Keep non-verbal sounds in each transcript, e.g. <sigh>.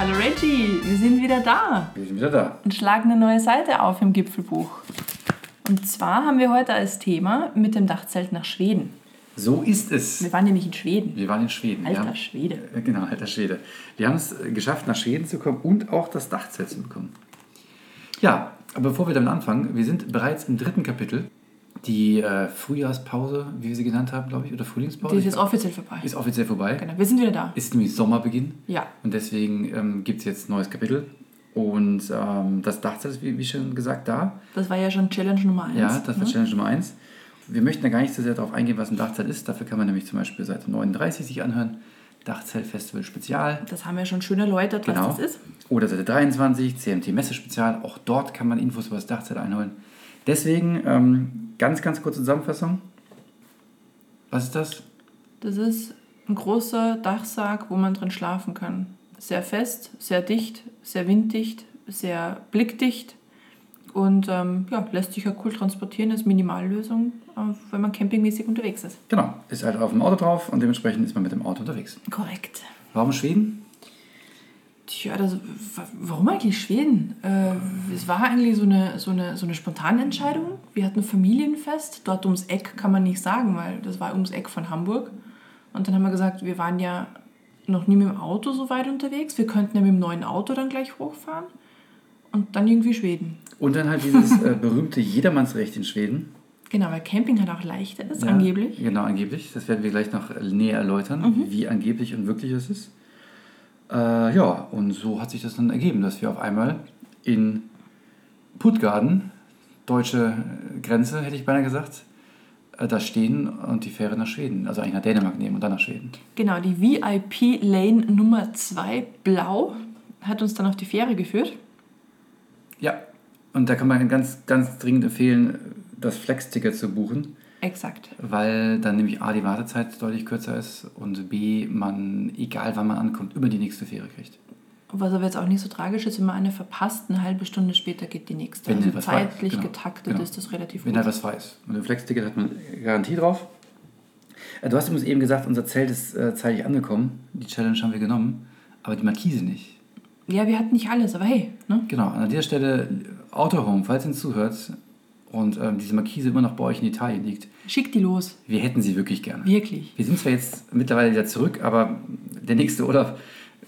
Hallo Reggie, wir sind wieder da Wir sind wieder da. und schlagen eine neue Seite auf im Gipfelbuch. Und zwar haben wir heute als Thema mit dem Dachzelt nach Schweden. So ist es. Wir waren nämlich in Schweden. Wir waren in Schweden. Alter haben, Schwede. Äh, Genau, alter Schwede. Wir haben es geschafft, nach Schweden zu kommen und auch das Dachzelt zu bekommen. Ja, aber bevor wir damit anfangen, wir sind bereits im dritten Kapitel. Die äh, Frühjahrspause, wie wir sie genannt haben, glaube ich, oder Frühlingspause. Die ist jetzt offiziell vorbei. ist offiziell vorbei. Genau, wir sind wieder da. Ist nämlich Sommerbeginn. Ja. Und deswegen ähm, gibt es jetzt ein neues Kapitel. Und ähm, das Dachzelt ist, wie, wie schon gesagt, da. Das war ja schon Challenge Nummer 1. Ja, das war Challenge Nummer 1. Wir möchten da gar nicht so sehr darauf eingehen, was ein Dachzelt ist. Dafür kann man nämlich zum Beispiel Seite 39 sich anhören. Dachzeltfestival Spezial. Das haben wir schon schön erläutert, was Genau. das ist. Oder Seite 23, CMT Messe Spezial. Auch dort kann man Infos über das Dachzelt einholen. Deswegen ähm, ganz, ganz kurze Zusammenfassung. Was ist das? Das ist ein großer Dachsarg, wo man drin schlafen kann. Sehr fest, sehr dicht, sehr winddicht, sehr blickdicht und ähm, ja, lässt sich ja cool transportieren als Minimallösung, äh, wenn man campingmäßig unterwegs ist. Genau, ist halt auf dem Auto drauf und dementsprechend ist man mit dem Auto unterwegs. Korrekt. Warum Schweden? Tja, das, wa- warum eigentlich Schweden? Äh, es war eigentlich so eine, so, eine, so eine spontane Entscheidung. Wir hatten Familienfest, dort ums Eck kann man nicht sagen, weil das war ums Eck von Hamburg. Und dann haben wir gesagt, wir waren ja noch nie mit dem Auto so weit unterwegs. Wir könnten ja mit dem neuen Auto dann gleich hochfahren. Und dann irgendwie Schweden. Und dann halt dieses äh, berühmte Jedermannsrecht in Schweden. Genau, weil Camping halt auch leichter ist, Ja, angeblich. Genau, angeblich. Das werden wir gleich noch näher erläutern, Mhm. wie angeblich und wirklich es ist. Äh, ja, und so hat sich das dann ergeben, dass wir auf einmal in Puttgarden, deutsche Grenze, hätte ich beinahe gesagt, äh, da stehen und die Fähre nach Schweden, also eigentlich nach Dänemark nehmen und dann nach Schweden. Genau, die VIP Lane Nummer 2, blau, hat uns dann auf die Fähre geführt. Ja, und da kann man ganz, ganz dringend empfehlen, das Flex-Ticket zu buchen, Exakt. weil dann nämlich A, die Wartezeit deutlich kürzer ist und B, man, egal wann man ankommt, immer die nächste Fähre kriegt. Was aber jetzt auch nicht so tragisch ist, wenn man eine verpasst, eine halbe Stunde später geht die nächste. Wenn also ist, zeitlich genau, getaktet genau. ist das relativ Wenn gut. da was frei ist. Und ein Flex-Ticket hat man Garantie drauf. Äh, Du hast übrigens eben gesagt, unser Zelt ist äh, zeitig angekommen. Die Challenge haben wir genommen, aber die Markise nicht. Ja, wir hatten nicht alles, aber hey, ne? Genau, an dieser Stelle Autohome, falls ihr uns zuhört und ähm, diese Markise immer noch bei euch in Italien liegt, Schick die los. wir hätten sie wirklich gerne. Wirklich. Wir sind zwar jetzt mittlerweile wieder zurück, aber der nächste Urlaub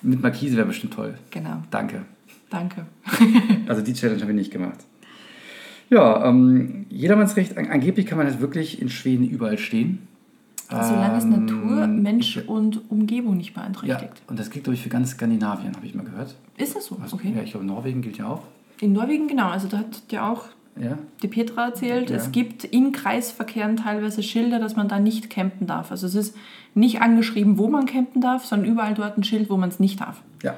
mit Markise wäre bestimmt toll. Genau. Danke. Danke. <laughs> Also die Challenge haben wir nicht gemacht. Ja, ähm, jedermannsrecht, an, angeblich kann man jetzt wirklich in Schweden überall stehen. Solange es Ähm, Natur, Mensch ich- und Umgebung nicht Ja, beeinträchtigt. und das gilt, glaube ich, für ganz Skandinavien, habe ich mal gehört. Ist das so? Also, Okay. Ja, ich glaube, Norwegen gilt ja auch. In Norwegen, genau. Also da hat ja auch Ja, die Petra erzählt, Ja. es gibt in Kreisverkehren teilweise Schilder, dass man da nicht campen darf. Also es ist nicht angeschrieben, wo man campen darf, sondern überall dort ein Schild, wo man es nicht darf. ja.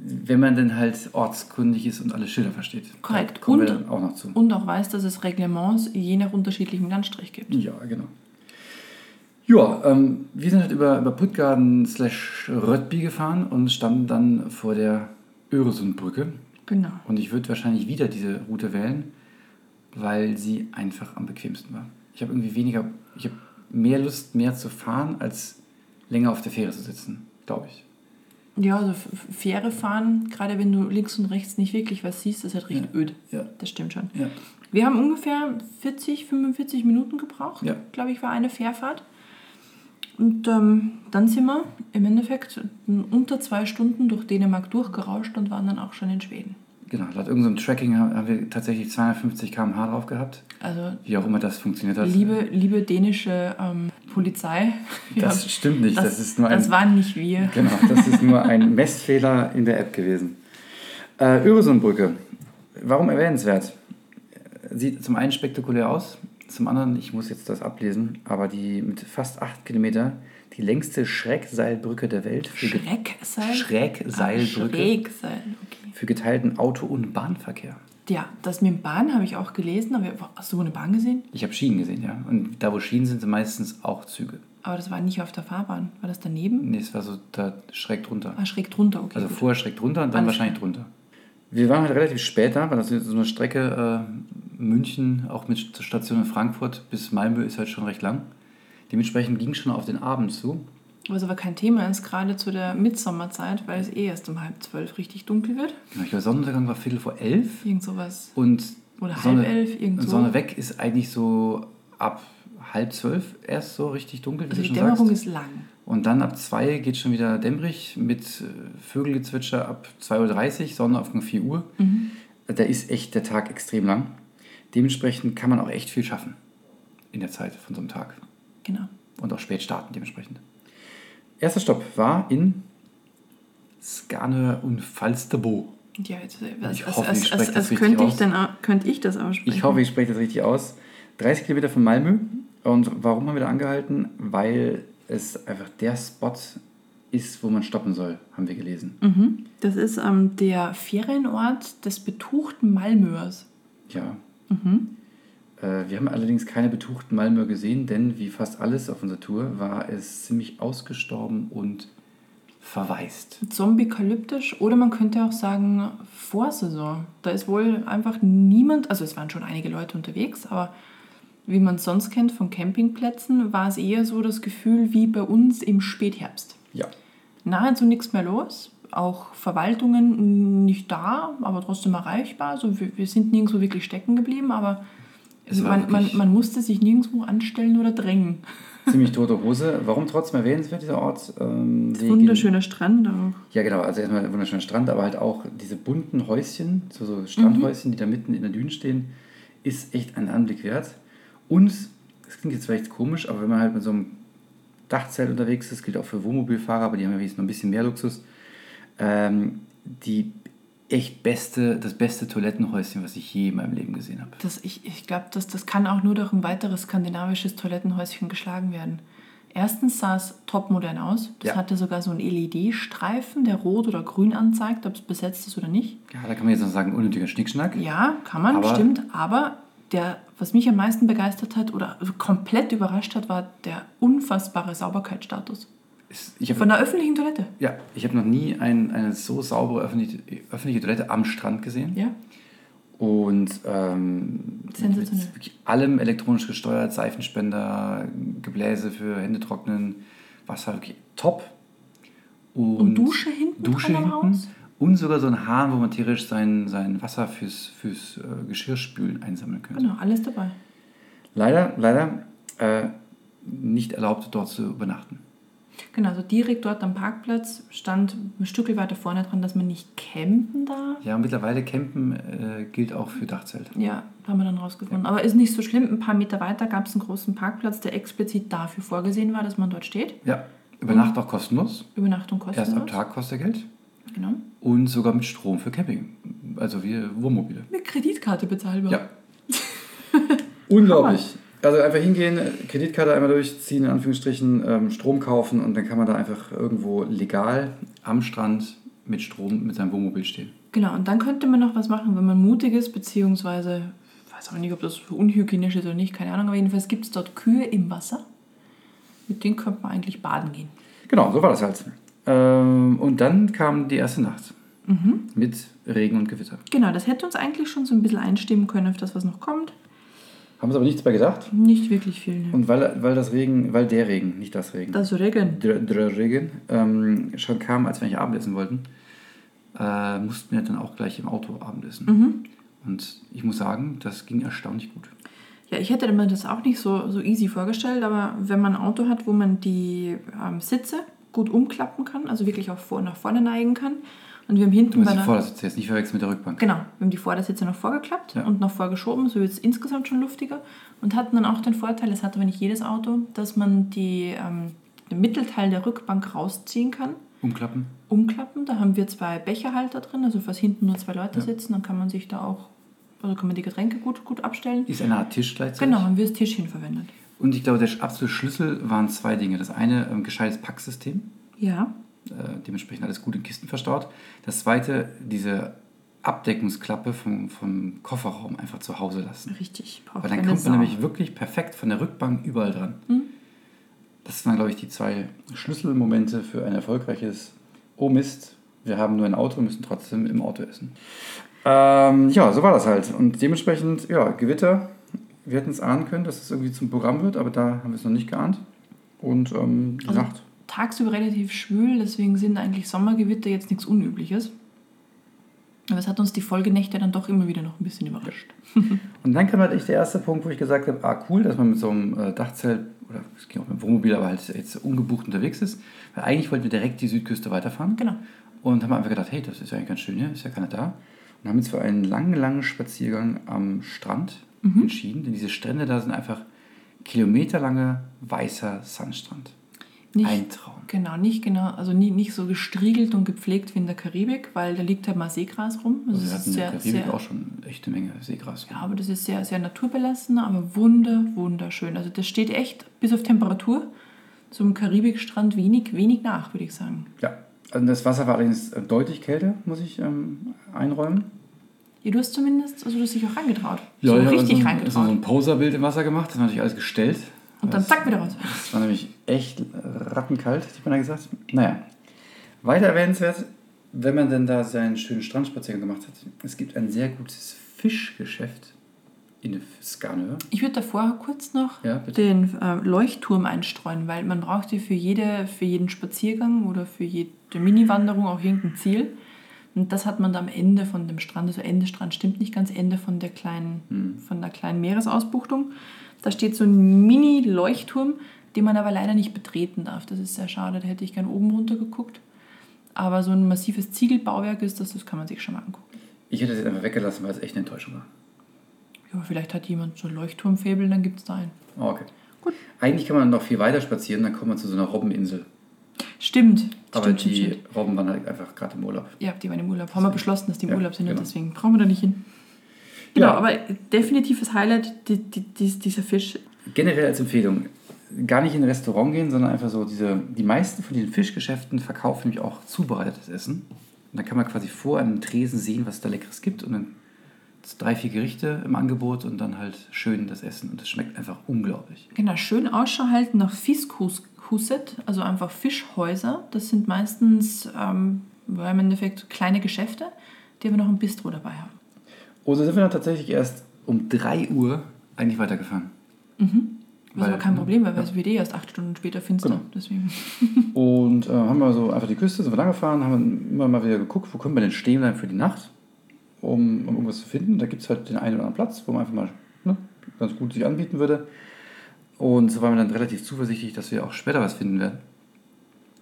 Wenn man denn halt ortskundig ist und alle Schilder versteht. Korrekt. Kommen wir Und- dann auch noch zu. Und auch weiß, dass es Reglements je nach unterschiedlichem Landstrich gibt. Ja, genau. Ja, ähm, wir sind halt über, über Puttgarden slash Röttby gefahren und standen dann vor der Öresundbrücke. Genau. Und ich würde wahrscheinlich wieder diese Route wählen, weil sie einfach am bequemsten war. Ich habe irgendwie weniger, ich habe mehr Lust, mehr zu fahren, als länger auf der Fähre zu sitzen, glaube ich. Ja, also Fähre fahren, gerade wenn du links und rechts nicht wirklich was siehst, ist halt recht Ja. öd. Ja. Das stimmt schon. Ja. Wir haben ungefähr 40, 45 Minuten gebraucht, Ja. glaube ich, war eine Fährfahrt. Und ähm, dann sind wir im Endeffekt unter zwei Stunden durch Dänemark durchgerauscht und waren dann auch schon in Schweden. Genau, laut irgendeinem Tracking haben haben wir tatsächlich 250 km/h drauf gehabt. Also Wie auch immer das funktioniert hat. liebe, liebe dänische ähm, Polizei, <laughs> Das ja, stimmt nicht, das, ist nur ein... das waren nicht wir. Genau, das ist nur ein <laughs> Messfehler in der App gewesen. Äh, Öresundbrücke. Warum erwähnenswert? Sieht zum einen spektakulär aus, zum anderen, ich muss jetzt das ablesen, aber die mit fast 8 Kilometer, die längste Schrägseilbrücke der Welt Schreckseil? Schrägseilbrücke Ah, Schrägseil, okay. für geteilten Auto- und Bahnverkehr. Ja, das mit dem Bahn habe ich auch gelesen, aber hast du eine Bahn gesehen? Ich habe Schienen gesehen, ja. Und da, wo Schienen sind, sind meistens auch Züge. Aber das war nicht auf der Fahrbahn. War das daneben? Nee, es war so da schräg drunter. Ah, schräg drunter, okay. Also gut. vorher schräg drunter und dann Alles wahrscheinlich drunter. Wir waren halt relativ spät da, weil das ist so eine Strecke äh, München, auch mit Station in Frankfurt bis Malmö ist halt schon recht lang. Dementsprechend ging es schon auf den Abend zu. Was aber kein Thema ist, gerade zu der Mitsommerzeit, weil es eh erst um halb zwölf richtig dunkel wird. Genau, ich glaube, Sonnenuntergang war Viertel vor elf. Irgend sowas. Und Oder halb Sonne, elf, irgend so. Sonne weg ist eigentlich so ab halb zwölf erst so richtig dunkel, wie Also die Dämmerung sagst. ist lang. Und dann ab zwei geht schon wieder dämmerig mit äh, Vögelgezwitscher ab 2.30 Uhr, Sonnenaufgang 4 Uhr. Mhm. Da ist echt der Tag extrem lang. Dementsprechend kann man auch echt viel schaffen in der Zeit von so einem Tag. Genau. Und auch spät starten dementsprechend. Erster Stopp war in Skanör und Falsterbo. Ja, jetzt, Ich als, als, hoffe, ich als, spreche als, das als richtig könnte, ich könnte ich das aussprechen. Ich hoffe, ich spreche das richtig aus. 30 Kilometer von Malmö. Und warum haben wir da angehalten? Weil es einfach der Spot ist, wo man stoppen soll, haben wir gelesen. Mhm. Das ist ähm, der Ferienort des betuchten Malmöers. Ja. Mhm. Äh, wir haben allerdings keine betuchten Malmö gesehen, denn wie fast alles auf unserer Tour war es ziemlich ausgestorben und verwaist. Zombie-kalyptisch oder man könnte auch sagen Vorsaison. Da ist wohl einfach niemand, also es waren schon einige Leute unterwegs, aber wie man es sonst kennt von Campingplätzen, war es eher so das Gefühl wie bei uns im Spätherbst. Ja. Nahezu nichts mehr los, auch Verwaltungen nicht da, aber trotzdem erreichbar. Also wir, wir sind nirgendwo wirklich stecken geblieben, aber man, man, man musste sich nirgendwo anstellen oder drängen. Ziemlich tote Hose. Warum trotzdem erwähnenswert dieser Ort? Ähm, Wunderschöner Strand auch. Ja, genau. Also erstmal ein wunderschöner Strand, aber halt auch diese bunten Häuschen, so, so Strandhäuschen, die da mitten in der Düne stehen, ist echt ein Anblick wert. Und, das klingt jetzt vielleicht komisch, aber wenn man halt mit so einem Dachzelt unterwegs ist, gilt auch für Wohnmobilfahrer, aber die haben ja wenigstens noch ein bisschen mehr Luxus, ähm, die echt beste, das beste Toilettenhäuschen, was ich je in meinem Leben gesehen habe. Das, ich ich glaube, das, das kann auch nur durch ein weiteres skandinavisches Toilettenhäuschen geschlagen werden. Erstens sah es topmodern aus. Das Ja. hatte sogar so einen LED-Streifen, der rot oder grün anzeigt, ob es besetzt ist oder nicht. Ja, da kann man jetzt noch sagen, unnötiger Schnickschnack. Ja, kann man, Aber- stimmt. Aber der, was mich am meisten begeistert hat oder komplett überrascht hat, war der unfassbare Sauberkeitsstatus. Ich habe Von der öffentlichen Toilette. ja, ich hab noch nie ein, eine so saubere öffentliche, öffentliche Toilette am Strand gesehen. Ja. Und ähm, mit, mit Sensationell. wirklich allem elektronisch gesteuert, Seifenspender, Gebläse für Hände trocknen, Wasser, wirklich top. Und Dusche hinten Dusche hinten Haus? und sogar so ein Hahn, wo man theoretisch sein, sein Wasser fürs, fürs äh, Geschirrspülen einsammeln könnte. Genau, alles dabei. Leider, leider äh, nicht erlaubt, dort zu übernachten. Genau, also direkt dort am Parkplatz stand ein Stück weiter vorne dran, dass man nicht campen darf. Ja, und mittlerweile Campen äh, gilt auch für Dachzelte. Ja, haben wir dann rausgefunden. Aber ist nicht so schlimm. Ein paar Meter weiter gab es einen großen Parkplatz, der explizit dafür vorgesehen war, dass man dort steht. Ja, Übernacht auch kostenlos. Übernachtung Erst kostenlos. ab Tag kostet Geld. Genau. Und sogar mit Strom für Camping. Also wir Wohnmobile. Mit Kreditkarte bezahlbar. Ja. <laughs> Unglaublich. Also einfach hingehen, Kreditkarte einmal durchziehen, in Anführungsstrichen, ähm, Strom kaufen und dann kann man da einfach irgendwo legal am Strand mit Strom mit seinem Wohnmobil stehen. Genau, und dann könnte man noch was machen, wenn man mutig ist, beziehungsweise, ich weiß auch nicht, ob das unhygienisch ist oder nicht, keine Ahnung, aber jedenfalls gibt es dort Kühe im Wasser. Mit denen könnte man eigentlich baden gehen. Genau, so war das halt. Ähm, und dann kam die erste Nacht mit Regen und Gewitter. Genau, das hätte uns eigentlich schon so ein bisschen einstimmen können auf das, was noch kommt. Haben uns aber nichts bei gedacht. Nicht wirklich viel. Ne? Und weil, weil das Regen, weil der Regen, nicht das Regen, Das Regen. der, der Regen ähm, schon kam, als wir eigentlich Abendessen wollten, äh, mussten wir dann auch gleich im Auto Abendessen. Und ich muss sagen, das ging erstaunlich gut. Ja, ich hätte mir das auch nicht so, so easy vorgestellt, aber wenn man ein Auto hat, wo man die ähm, Sitze gut umklappen kann, also wirklich auch vor, nach vorne neigen kann, und wir haben hinten bei die der, Vordersitze jetzt nicht verwechseln mit der Rückbank. Genau, wir haben die Vordersitze noch vorgeklappt Ja. und noch vorgeschoben, so wird es insgesamt schon luftiger. Und hatten dann auch den Vorteil, das hat aber nicht jedes Auto, dass man die, ähm, den Mittelteil der Rückbank rausziehen kann, Umklappen. umklappen. Da haben wir zwei Becherhalter drin, also falls hinten nur zwei Leute Ja. sitzen, dann kann man sich da auch, also kann man die Getränke gut, gut abstellen. Ist eine Art Tisch gleichzeitig. Genau, haben wir das Tischchen verwendet. Und ich glaube, der absolute Schlüssel waren zwei Dinge. Das eine, ähm, gescheites Packsystem. Ja, dementsprechend alles gut in Kisten verstaut. Das zweite, diese Abdeckungsklappe vom, vom Kofferraum einfach zu Hause lassen. richtig. Braucht Weil dann kommt man nämlich wirklich perfekt von der Rückbank überall dran. Das waren, glaube ich, die zwei Schlüsselmomente für ein erfolgreiches Oh Mist, wir haben nur ein Auto, müssen trotzdem im Auto essen. Ähm, ja, so war das halt. Und dementsprechend, ja, Gewitter. Wir hätten es ahnen können, dass es irgendwie zum Programm wird, aber da haben wir es noch nicht geahnt. Und ähm, wie Also gesagt, tagsüber relativ schwül, deswegen sind eigentlich Sommergewitter jetzt nichts Unübliches. Aber es hat uns die Folgenächte dann doch immer wieder noch ein bisschen überrascht. <laughs> Und dann kam halt der erste Punkt, wo ich gesagt habe, ah cool, dass man mit so einem äh, Dachzelt oder es ging auch mit dem Wohnmobil, aber halt jetzt ungebucht unterwegs ist. Weil eigentlich wollten wir direkt die Südküste weiterfahren. Genau. Und haben einfach gedacht, hey, das ist ja eigentlich ganz schön hier, ist ja keiner da. Und haben uns für einen langen, langen Spaziergang am Strand entschieden. Denn diese Strände da sind einfach kilometerlange weißer Sandstrand. Nicht, Ein Traum. Genau, nicht genau, also nie, nicht so gestriegelt und gepflegt wie in der Karibik, weil da liegt halt mal Seegras rum. Also Also wir hatten in der Karibik sehr, auch schon eine Menge Seegras. ja, aber das ist sehr, sehr naturbelassen, aber wunder, wunderschön. Also das steht echt bis auf Temperatur zum Karibikstrand wenig, wenig nach, würde ich sagen. Ja, also das Wasser war allerdings äh, deutlich kälter, muss ich ähm, einräumen. Ja, du hast zumindest, also du hast dich auch rangetraut. Ja, so ich habe richtig so ein, so reingetraut. ein Poserbild im Wasser gemacht, das war natürlich alles gestellt. Und dann Das- zack, wieder raus. Das war nämlich echt rattenkalt, hat man da gesagt. Naja, weiter erwähnenswert, wenn man denn da seinen schönen Strandspaziergang gemacht hat, es gibt ein sehr gutes Fischgeschäft in Skanör. Ich würde davor kurz noch Ja, den äh, Leuchtturm einstreuen, weil man braucht ja für, jede, für jeden Spaziergang oder für jede Mini-Wanderung auch irgendein Ziel. Und das hat man da am Ende von dem Strand, also Ende Strand stimmt nicht ganz, Ende von der kleinen, Hm. von der kleinen Meeresausbuchtung. Da steht so ein Mini-Leuchtturm, den man aber leider nicht betreten darf. Das ist sehr schade, da hätte ich gern oben runter geguckt. Aber so ein massives Ziegelbauwerk ist das, das kann man sich schon mal angucken. Ich hätte es jetzt einfach weggelassen, weil es echt eine Enttäuschung war. Ja, vielleicht hat jemand so ein Leuchtturmfäbel, dann gibt es da einen. Oh, okay. Gut. Eigentlich kann man noch viel weiter spazieren, dann kommt man zu so einer Robbeninsel. Stimmt, Aber stimmt, die stimmt, stimmt. Robben waren halt einfach gerade im Urlaub. Ja, die waren im Urlaub. Haben wir beschlossen, dass die im Ja, Urlaub sind und genau. deswegen brauchen wir da nicht hin. Genau, Ja. aber definitives Highlight, die, die, dies- dieser Fisch. Generell als Empfehlung, gar nicht in ein Restaurant gehen, sondern einfach so diese, die meisten von diesen Fischgeschäften verkaufen nämlich auch zubereitetes Essen. Und dann kann man quasi vor einem Tresen sehen, was es da Leckeres gibt und dann drei, vier Gerichte im Angebot und dann halt schön das Essen und es schmeckt einfach unglaublich. Genau, schön Ausschau halten nach Fiskhuset, also einfach Fischhäuser. Das sind meistens ähm, im Endeffekt kleine Geschäfte, die aber noch ein Bistro dabei haben. Oder sind wir dann tatsächlich erst um 3 Uhr eigentlich weitergefahren. Was Weil- aber kein Problem, weil ja. es wird eh erst acht Stunden später finster. Genau. Deswegen. <laughs> Und äh, haben wir so einfach die Küste, sind wir lang gefahren, haben immer mal wieder geguckt, wo können wir denn stehen bleiben für die Nacht, um, um irgendwas zu finden. Da gibt es halt den einen oder anderen Platz, wo man einfach mal ne, ganz gut sich anbieten würde. Und so waren wir dann relativ zuversichtlich, dass wir auch später was finden werden.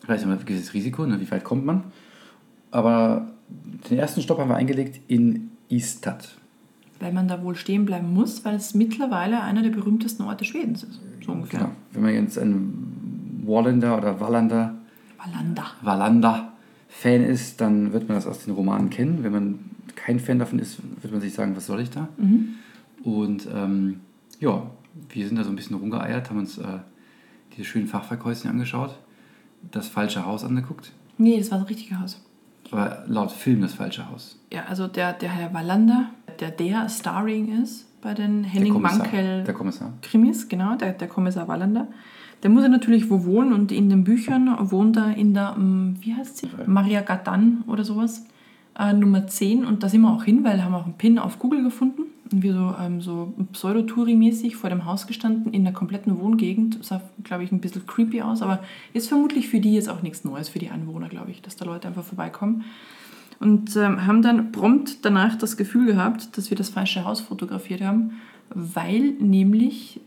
Vielleicht haben wir ein gewisses Risiko, ne, wie weit kommt man. Aber den ersten Stopp haben wir eingelegt in Istad. Weil man da wohl stehen bleiben muss, weil es mittlerweile einer der berühmtesten Orte Schwedens ist. So ungefähr. Genau. Wenn man jetzt ein Wallander oder Wallander Valanda. Wallander-Fan ist, dann wird man das aus den Romanen kennen. Wenn man kein Fan davon ist, wird man sich sagen, was soll ich da? Mhm. Und ähm, ja, wir sind da so ein bisschen rumgeeiert, haben uns äh, diese schönen Fachwerkhäuschen angeschaut, das falsche Haus angeguckt, Nee, das war das richtige Haus. Aber laut Film das falsche Haus. Ja, also der, der Herr Wallander, der der Starring ist bei den Henning. Mankell Der Kommissar. Krimis, genau, der, der Kommissar Wallander. Der muss ja natürlich wo wohnen und in den Büchern wohnt er in der, ähm, wie heißt sie? Maria Gadan oder sowas, äh, Nummer 10. Und da sind wir auch hin, weil haben auch einen Pin auf Google gefunden. Und wir so, ähm, so Pseudotouri-mäßig vor dem Haus gestanden in der kompletten Wohngegend. Sah, glaube ich, ein bisschen creepy aus, aber ist vermutlich für die jetzt auch nichts Neues, für die Anwohner, glaube ich, dass da Leute einfach vorbeikommen. Und ähm, haben dann prompt danach das Gefühl gehabt, dass wir das falsche Haus fotografiert haben, weil nämlich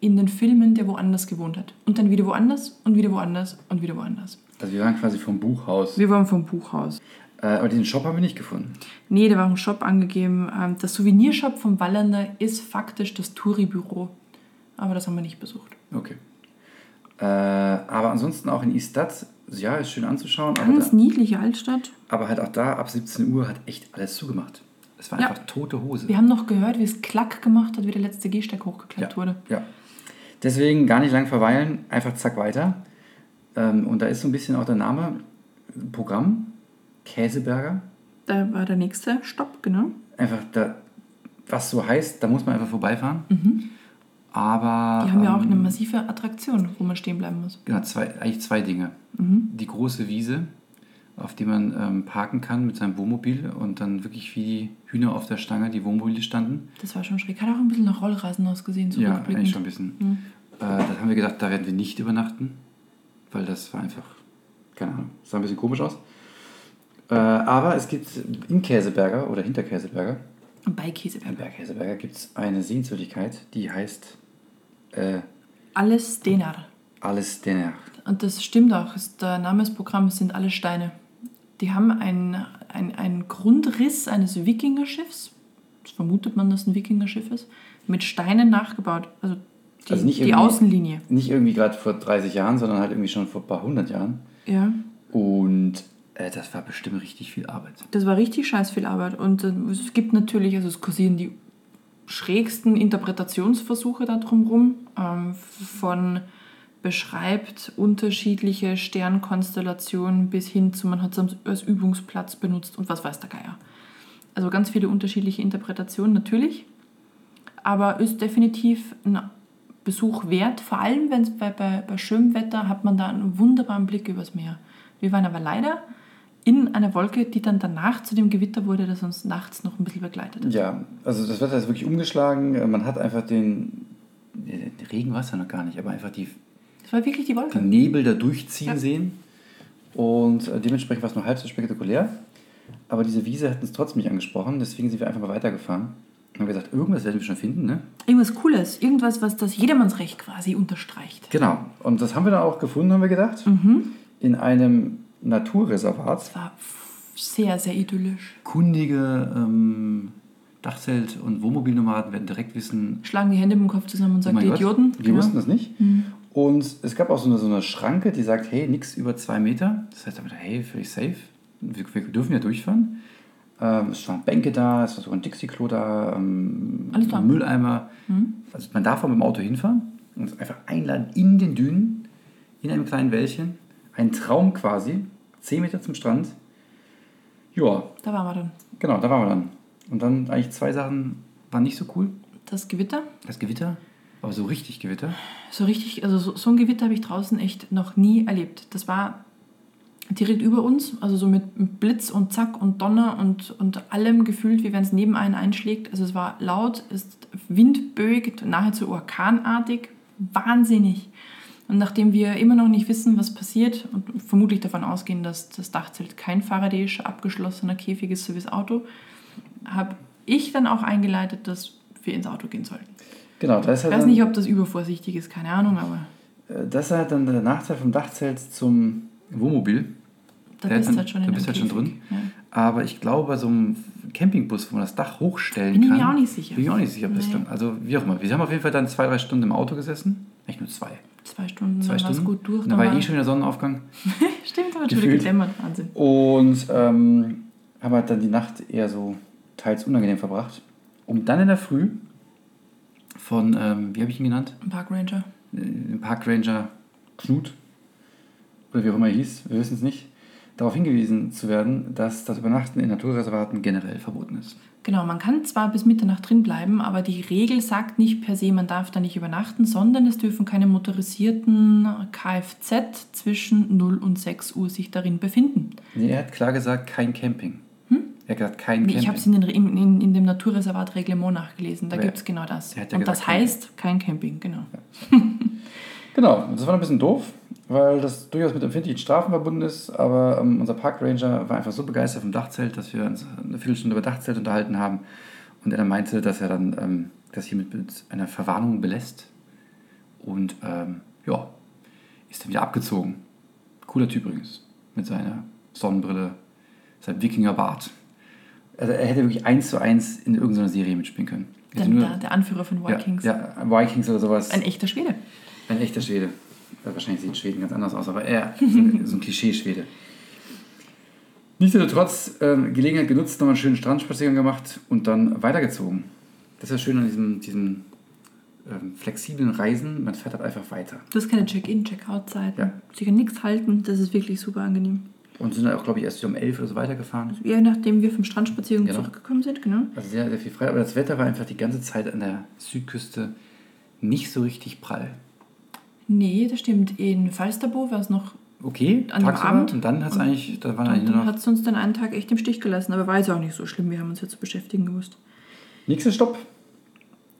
in den Filmen der woanders gewohnt hat. Und dann wieder woanders und wieder woanders und wieder woanders. Also wir waren quasi vom Buchhaus. Wir waren vom Buchhaus. Äh, aber den Shop haben wir nicht gefunden. Nee, da war ein Shop angegeben. Ähm, Das Souvenirshop vom Wallander ist faktisch das Touri-Büro. Aber das haben wir nicht besucht. Okay. Äh, aber ansonsten auch in Istad, ja, ist schön anzuschauen, aber, Ganz da, niedliche Altstadt. aber halt auch da ab 17 Uhr hat echt alles zugemacht. Es war Ja. einfach tote Hose. Wir haben noch gehört, wie es klack gemacht hat, wie der letzte Gehsteig hochgeklappt Ja. wurde. Ja. Deswegen gar nicht lang verweilen, einfach zack weiter. Ähm, und da ist so ein bisschen auch der Name Programm, Käseberger. Da war der nächste Stopp, genau. Einfach da, was so heißt, da muss man einfach vorbeifahren. Aber Mhm. Die haben ja auch ähm, eine massive Attraktion, wo man stehen bleiben muss. genau, zwei, eigentlich zwei Dinge. Mhm. Die große Wiese, auf die man ähm, parken kann mit seinem Wohnmobil und dann wirklich wie die Hühner auf der Stange die Wohnmobile standen. Das war schon schräg. Hat auch ein bisschen nach Rollrasen ausgesehen, so Ja, eigentlich schon ein bisschen. Mhm. Äh, da haben wir gedacht, da werden wir nicht übernachten. weil das war einfach, keine Ahnung, sah ein bisschen komisch aus. Äh, aber es gibt in Käseberger oder hinter Käseberger, Bei Käseberg. in Bergkäseberger gibt es eine Sehenswürdigkeit, die heißt äh, Alles Denar. Alles Denner. Und das stimmt auch. Der Name des Programms sind alle Steine. Die haben einen ein Grundriss eines Wikingerschiffs. Das vermutet man, dass ein Wikingerschiff ist. Mit Steinen nachgebaut. Also die, Also nicht die Außenlinie. Nicht irgendwie gerade vor 30 Jahren, sondern halt irgendwie schon vor ein paar hundert Jahren. Ja. Und äh, das war bestimmt richtig viel Arbeit. Das war richtig scheiß viel Arbeit. Und äh, es gibt natürlich, also es kursieren die schrägsten Interpretationsversuche da drumherum. Ähm, von beschreibt unterschiedliche Sternkonstellationen bis hin zu, man hat es als Übungsplatz benutzt und was weiß der Geier. Also ganz viele unterschiedliche Interpretationen natürlich. Aber ist definitiv ein Besuch wert. Vor allem, wenn es bei, bei, bei schönem Wetter hat man da einen wunderbaren Blick übers Meer. Wir waren aber leider in einer Wolke, die dann danach zu dem Gewitter wurde, das uns nachts noch ein bisschen begleitet hat. Ja, also das Wetter ist wirklich umgeschlagen. Äh, Man hat einfach den, den Regen war es ja noch gar nicht, aber einfach die, Das war wirklich die Wolke. den Nebel da durchziehen Ja. sehen. Und äh, dementsprechend war es nur halb so spektakulär. Aber diese Wiese hat uns trotzdem nicht angesprochen, deswegen sind wir einfach mal weitergefahren. Und haben gesagt, irgendwas werden wir schon finden, ne? Irgendwas Cooles, irgendwas, was das Jedermannsrecht quasi unterstreicht. Genau. Und das haben wir dann auch gefunden, haben wir gedacht. In einem Naturreservat. Es war sehr, sehr idyllisch. Kundige ähm, Dachzelt- und Wohnmobilnomaden werden direkt wissen, Schlagen die Hände im Kopf zusammen und Oh sagen, mein die Gott, Idioten. Wir Genau. wussten das nicht. Und es gab auch so eine, so eine Schranke, die sagt, hey, nichts über zwei Meter. Das heißt aber, hey, völlig safe. Wir, wir dürfen ja durchfahren. Ähm, es waren Bänke da, es war sogar ein Dixie-Klo da, ähm, ein Mülleimer. Also man darf auch mit dem Auto hinfahren und einfach einladen in den Dünen, in einem kleinen Wäldchen. Ein Traum quasi, 10 Meter zum Strand. Ja, Da waren wir dann. genau, da waren wir dann. Und dann eigentlich zwei Sachen waren nicht so cool. Das Gewitter. Das Gewitter, aber so richtig Gewitter. So richtig, also so, so ein Gewitter habe ich draußen echt noch nie erlebt. Das war direkt über uns, also so mit Blitz und Zack und Donner und, und allem gefühlt, wie wenn es neben einen einschlägt. Also es war laut, ist windböig, nahezu orkanartig, wahnsinnig. Und nachdem wir immer noch nicht wissen, was passiert und vermutlich davon ausgehen, dass das Dachzelt kein faradäischer abgeschlossener Käfig ist, so wie das Auto, habe ich dann auch eingeleitet, dass wir ins Auto gehen sollten. Genau, das ist Ich halt weiß nicht, ob das übervorsichtig ist, keine Ahnung, aber äh, das ist halt dann der Nachteil vom Dachzelt zum Wohnmobil. da Der hat bist du halt schon da bist halt schon drin. Aber ich glaube, bei so einem Campingbus, wo man das Dach hochstellen Bin ich kann. mir auch nicht sicher. Bin ich auch nicht sicher, ob das dann. Also, wie auch immer. Wir haben auf jeden Fall dann zwei, drei Stunden im Auto gesessen. Eigentlich nur zwei. Zwei Stunden, Zwei Stunden. gut durch. Da war eh <laughs> schon wieder Sonnenaufgang. Stimmt, aber schon gedämmert, Wahnsinn. Und ähm, haben halt dann die Nacht eher so teils unangenehm verbracht. Um dann in der Früh von, ähm, wie habe ich ihn genannt? Park Ranger. dem Parkranger Knut, oder wie auch immer er hieß, wir wissen es nicht, darauf hingewiesen zu werden, dass das Übernachten in Naturreservaten generell verboten ist. Genau, man kann zwar bis Mitternacht drin bleiben, aber die Regel sagt nicht per se, man darf da nicht übernachten, sondern es dürfen keine motorisierten Kfz zwischen 0 und 6 Uhr sich darin befinden. Nee, er hat klar gesagt, kein Camping. Er hat gesagt, kein Camping. Ich habe es in, in, in, dem Naturreservat-Reglement nachgelesen, da gibt es genau das. ja Und das gesagt, kein heißt kein Camping, genau. <laughs> Genau, das war ein bisschen doof, weil das durchaus mit empfindlichen Strafen verbunden ist, aber ähm, unser Parkranger war einfach so begeistert vom Dachzelt, dass wir uns eine Viertelstunde über Dachzelt unterhalten haben und er dann meinte, dass er dann ähm, das hiermit mit einer Verwarnung belässt und ähm, ja, ist dann wieder abgezogen. Cooler Typ übrigens, mit seiner Sonnenbrille, seinem Wikingerbart. Also er hätte wirklich eins zu eins in irgendeiner Serie mitspielen können. Der, nur- der, der Anführer von Vikings. Ja, ja, Vikings oder sowas. Ein echter Schwede. Ein echter Schwede. Ja, wahrscheinlich sieht Schweden ganz anders aus, aber er <laughs> so ein, so ein Klischee-Schwede. Nichtsdestotrotz ähm, Gelegenheit genutzt, nochmal einen schönen Strandspaziergang gemacht und dann weitergezogen. Das ist ja schön an diesem, diesem ähm, flexiblen Reisen, man fährt halt einfach weiter. Du hast keine Check-in, Check-out-Zeiten. Ja. Sie kann nichts halten, das ist wirklich super angenehm. Und sind dann auch, glaube ich, erst um 11 oder so weitergefahren. Je nachdem wir vom Strandspaziergang Genau. zurückgekommen sind, genau. Also sehr, sehr viel frei. Aber das Wetter war einfach die ganze Zeit an der Südküste nicht so richtig prall. Nee, das stimmt. In Falsterbo war es noch. Okay, An dem. Abend? Und dann hat es eigentlich, da nur dann noch hat es uns dann einen Tag echt im Stich gelassen. Aber war jetzt auch nicht so schlimm. Wir haben uns jetzt zu beschäftigen gewusst. Nächster Stopp.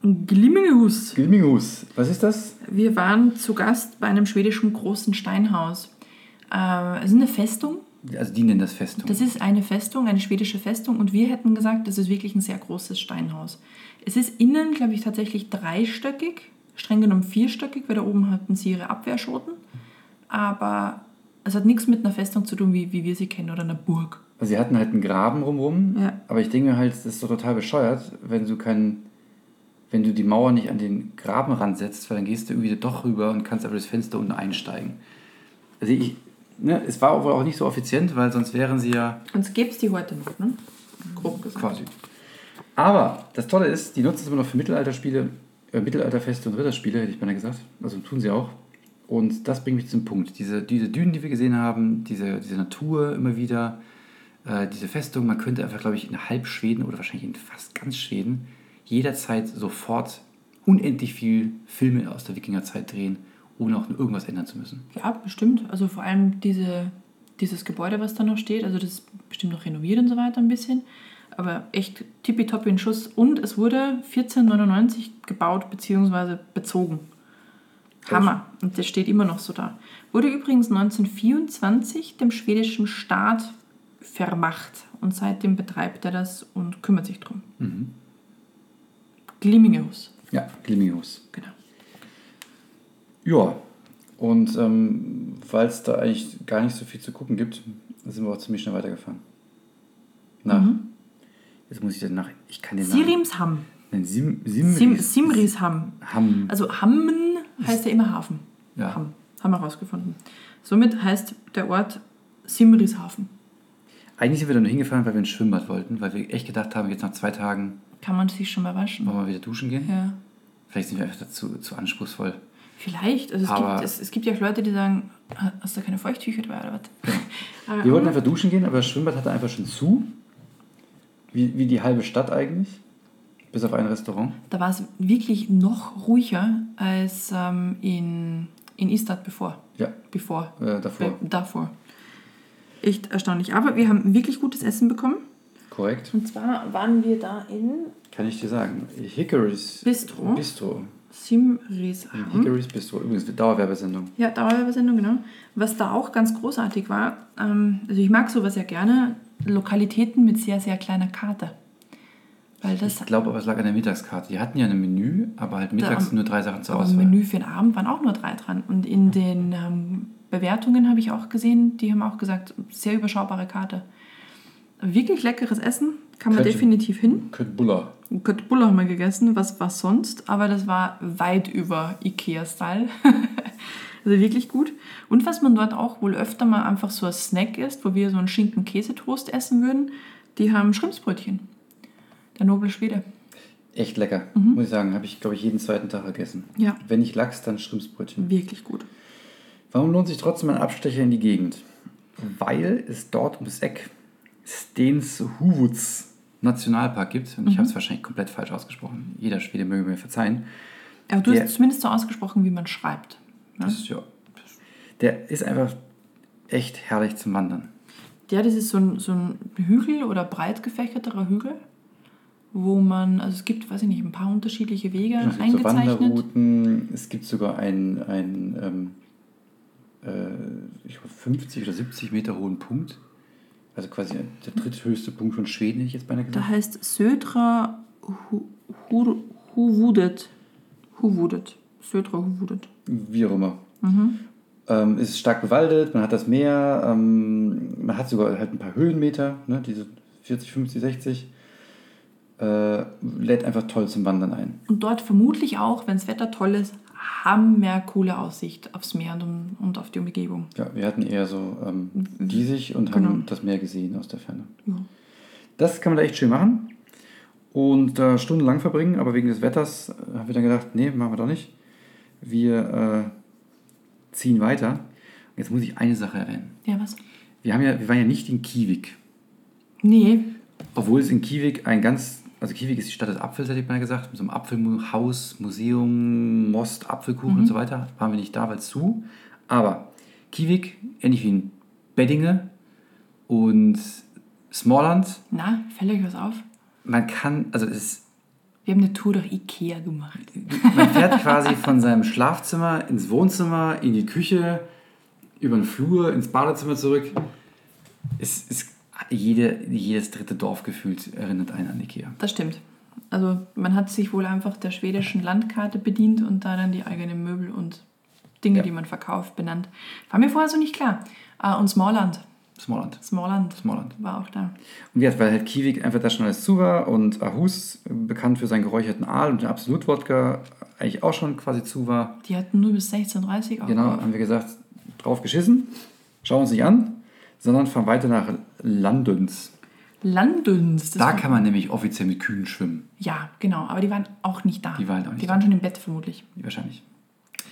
Glimmingehus. Glimminghus. Was ist das? Wir waren zu Gast bei einem schwedischen großen Steinhaus. Äh, es ist eine Festung. Also die nennen das Festung. Das ist eine Festung, eine schwedische Festung. Und wir hätten gesagt, das ist wirklich ein sehr großes Steinhaus. Es ist innen, glaube ich, tatsächlich dreistöckig. Streng genommen vierstöckig, weil da oben hatten sie ihre Abwehrschoten. Aber es hat nichts mit einer Festung zu tun, wie, wie wir sie kennen, oder einer Burg. Also sie hatten halt einen Graben rumrum, Ja. aber ich denke mir halt, das ist doch total bescheuert, wenn du keinen, wenn du die Mauer nicht an den Graben ransetzt, weil dann gehst du irgendwie doch rüber und kannst aber das Fenster unten einsteigen. Also ich, ne, es war wohl auch nicht so effizient, weil sonst wären sie ja Und es gibt es die heute noch, ne? Grob gesagt. quasi. Aber das Tolle ist, die nutzen es immer noch für Mittelalterspiele, Mittelalterfeste und Ritterspiele, hätte ich beinahe gesagt. Also tun sie auch. Und das bringt mich zum Punkt. Diese, diese Dünen, die wir gesehen haben, diese, diese Natur immer wieder, äh, diese Festung, man könnte einfach, glaube ich, in halb Schweden oder wahrscheinlich in fast ganz Schweden jederzeit sofort unendlich viel Filme aus der Wikingerzeit drehen, ohne auch nur irgendwas ändern zu müssen. Ja, bestimmt. Also vor allem diese, dieses Gebäude, was da noch steht, also das ist bestimmt noch renoviert und so weiter ein bisschen. Aber echt tippitoppi in Schuss. Und es wurde 1499 gebaut bzw. bezogen. Hammer. Und das steht immer noch so da. Wurde übrigens 1924 dem schwedischen Staat vermacht. Und seitdem betreibt er das und kümmert sich drum. Glimmingehus. Ja, Glimmingehus. Genau. Ja, und ähm, weil es da eigentlich gar nicht so viel zu gucken gibt, sind wir auch ziemlich schnell weitergefahren. Nach. Jetzt muss ich den nach. Ich kann den. Sirimsham. Nein, Sim, Sim, Sim, Simrisham. Ham. Also Hammen heißt ja immer Hafen. Ja. Hamm. Haben wir herausgefunden. Somit heißt der Ort Simrishafen. Eigentlich sind wir da nur hingefahren, weil wir ins Schwimmbad wollten, weil wir echt gedacht haben, jetzt nach zwei Tagen Kann man sich schon mal waschen. wollen wir wieder duschen gehen. Ja. Vielleicht sind wir einfach dazu zu anspruchsvoll. Vielleicht. Also es, Aber- gibt, es, es gibt ja auch Leute, die sagen, "Ah, hast du keine Feuchttücher dabei oder was? <laughs> Aber- Wir wollten einfach duschen gehen, aber das Schwimmbad hatte einfach schon zu. Wie, wie die halbe Stadt eigentlich. Bis auf ein Restaurant. Da war es wirklich noch ruhiger als ähm, in, in Istad bevor. Ja, Bevor. äh, davor. Äh, davor. Echt erstaunlich. Aber wir haben wirklich gutes Essen bekommen. Korrekt. Und zwar waren wir da in Kann ich dir sagen. Hickory's Bistro. Bistro. Simrisham. Hickory's Bistro. Übrigens, eine Dauerwerbesendung. Ja, Dauerwerbesendung, genau. Was da auch ganz großartig war, ähm, also ich mag sowas ja gerne, Lokalitäten mit sehr, sehr kleiner Karte. Weil das Ich glaube aber, es lag an der Mittagskarte. Die hatten ja ein Menü, aber halt mittags am- nur drei Sachen zur aber im Auswahl. Menü für den Abend waren auch nur drei dran. Und in den ähm, Bewertungen habe ich auch gesehen, die haben auch gesagt, sehr überschaubare Karte. Wirklich leckeres Essen, kann man Köthe. definitiv hin. Köttbullar. Köttbullar haben wir gegessen, was war sonst? Aber das war weit über Ikea-Style. <laughs> also wirklich gut. Und was man dort auch wohl öfter mal einfach so als Snack isst, wo wir so einen Schinken-Käsetoast essen würden, die haben Schrimpsbrötchen. Der noble Schwede. Echt lecker, muss ich sagen. Habe ich, glaube ich, jeden zweiten Tag gegessen. Mhm. Ja. Wenn nicht Lachs, dann Schrimpsbrötchen. Wirklich gut. Warum lohnt sich trotzdem ein Abstecher in die Gegend? Weil es dort ums Eck Stenshuvuds Nationalpark gibt. Und ich Mhm. habe es wahrscheinlich komplett falsch ausgesprochen. Jeder Schwede möge mir verzeihen. Aber du hast es zumindest so ausgesprochen, wie man schreibt. Ja? Das ist ja. Der ist einfach echt herrlich zum Wandern. Ja, das ist so ein, so ein Hügel oder breit gefächerterer Hügel, wo man, also es gibt, weiß ich nicht, ein paar unterschiedliche Wege Es gibt so eingezeichnet. Wanderrouten, es gibt sogar einen, einen ähm, äh, ich glaube 50 oder 70 Meter hohen Punkt. Also quasi der dritthöchste Punkt von Schweden, hätte ich jetzt beinahe Da gesagt. heißt Södra Hu- Hu- Huvudet. Huvudet. Södra Huvudet. Wie auch immer. Mhm. Ähm, es ist stark bewaldet, man hat das Meer, ähm, man hat sogar halt ein paar Höhenmeter, ne, diese 40, 50, 60. Äh, lädt einfach toll zum Wandern ein. Und dort vermutlich auch, wenn das Wetter toll ist, haben wir coole Aussicht aufs Meer und, und auf die Umgebung. Ja, wir hatten eher so ähm, diesig und Genau. haben das Meer gesehen aus der Ferne. Ja. Das kann man da echt schön machen und da stundenlang verbringen, aber wegen des Wetters äh, haben wir dann gedacht, nee, machen wir doch nicht. Wir äh, ziehen weiter. Jetzt muss ich eine Sache erwähnen. Ja, was? Wir, haben ja, wir waren ja nicht in Kiewik, Nee, obwohl es in Kiewik ein ganz, also Kiewik ist die Stadt des Apfels, hätte ich mal gesagt, mit so einem Apfelhaus, Museum, Most, Apfelkuchen und so weiter. Waren wir nicht da, weil zu. Aber Kiewik, ähnlich wie in Beddinge und Smallland, na, fällt euch was auf? man kann, also es ist Wir haben eine Tour durch Ikea gemacht. Man fährt quasi von seinem Schlafzimmer ins Wohnzimmer, in die Küche, über den Flur, ins Badezimmer zurück. Es ist jede, jedes dritte Dorf gefühlt erinnert einen an Ikea. Das stimmt. Also man hat sich wohl einfach der schwedischen Landkarte bedient und da dann die eigenen Möbel und Dinge, Ja. die man verkauft, benannt. War mir vorher so nicht klar. Ah, und Smallland. Smallland. Smallland Smallland. war auch da. Und wie gesagt, weil halt Kiewik einfach da schon alles zu war und Ahus, bekannt für seinen geräucherten Aal und den Absolut-Wodka, eigentlich auch schon quasi zu war. Die hatten nur bis 16.30 Uhr Genau, auf. haben wir gesagt, drauf geschissen, schauen uns nicht an, sondern fahren weiter nach Landens. Landunst. das Da kann man nämlich offiziell mit Kühen schwimmen, Ja, genau. Aber die waren auch nicht da. Die waren auch nicht Die da. waren schon im Bett vermutlich. wahrscheinlich.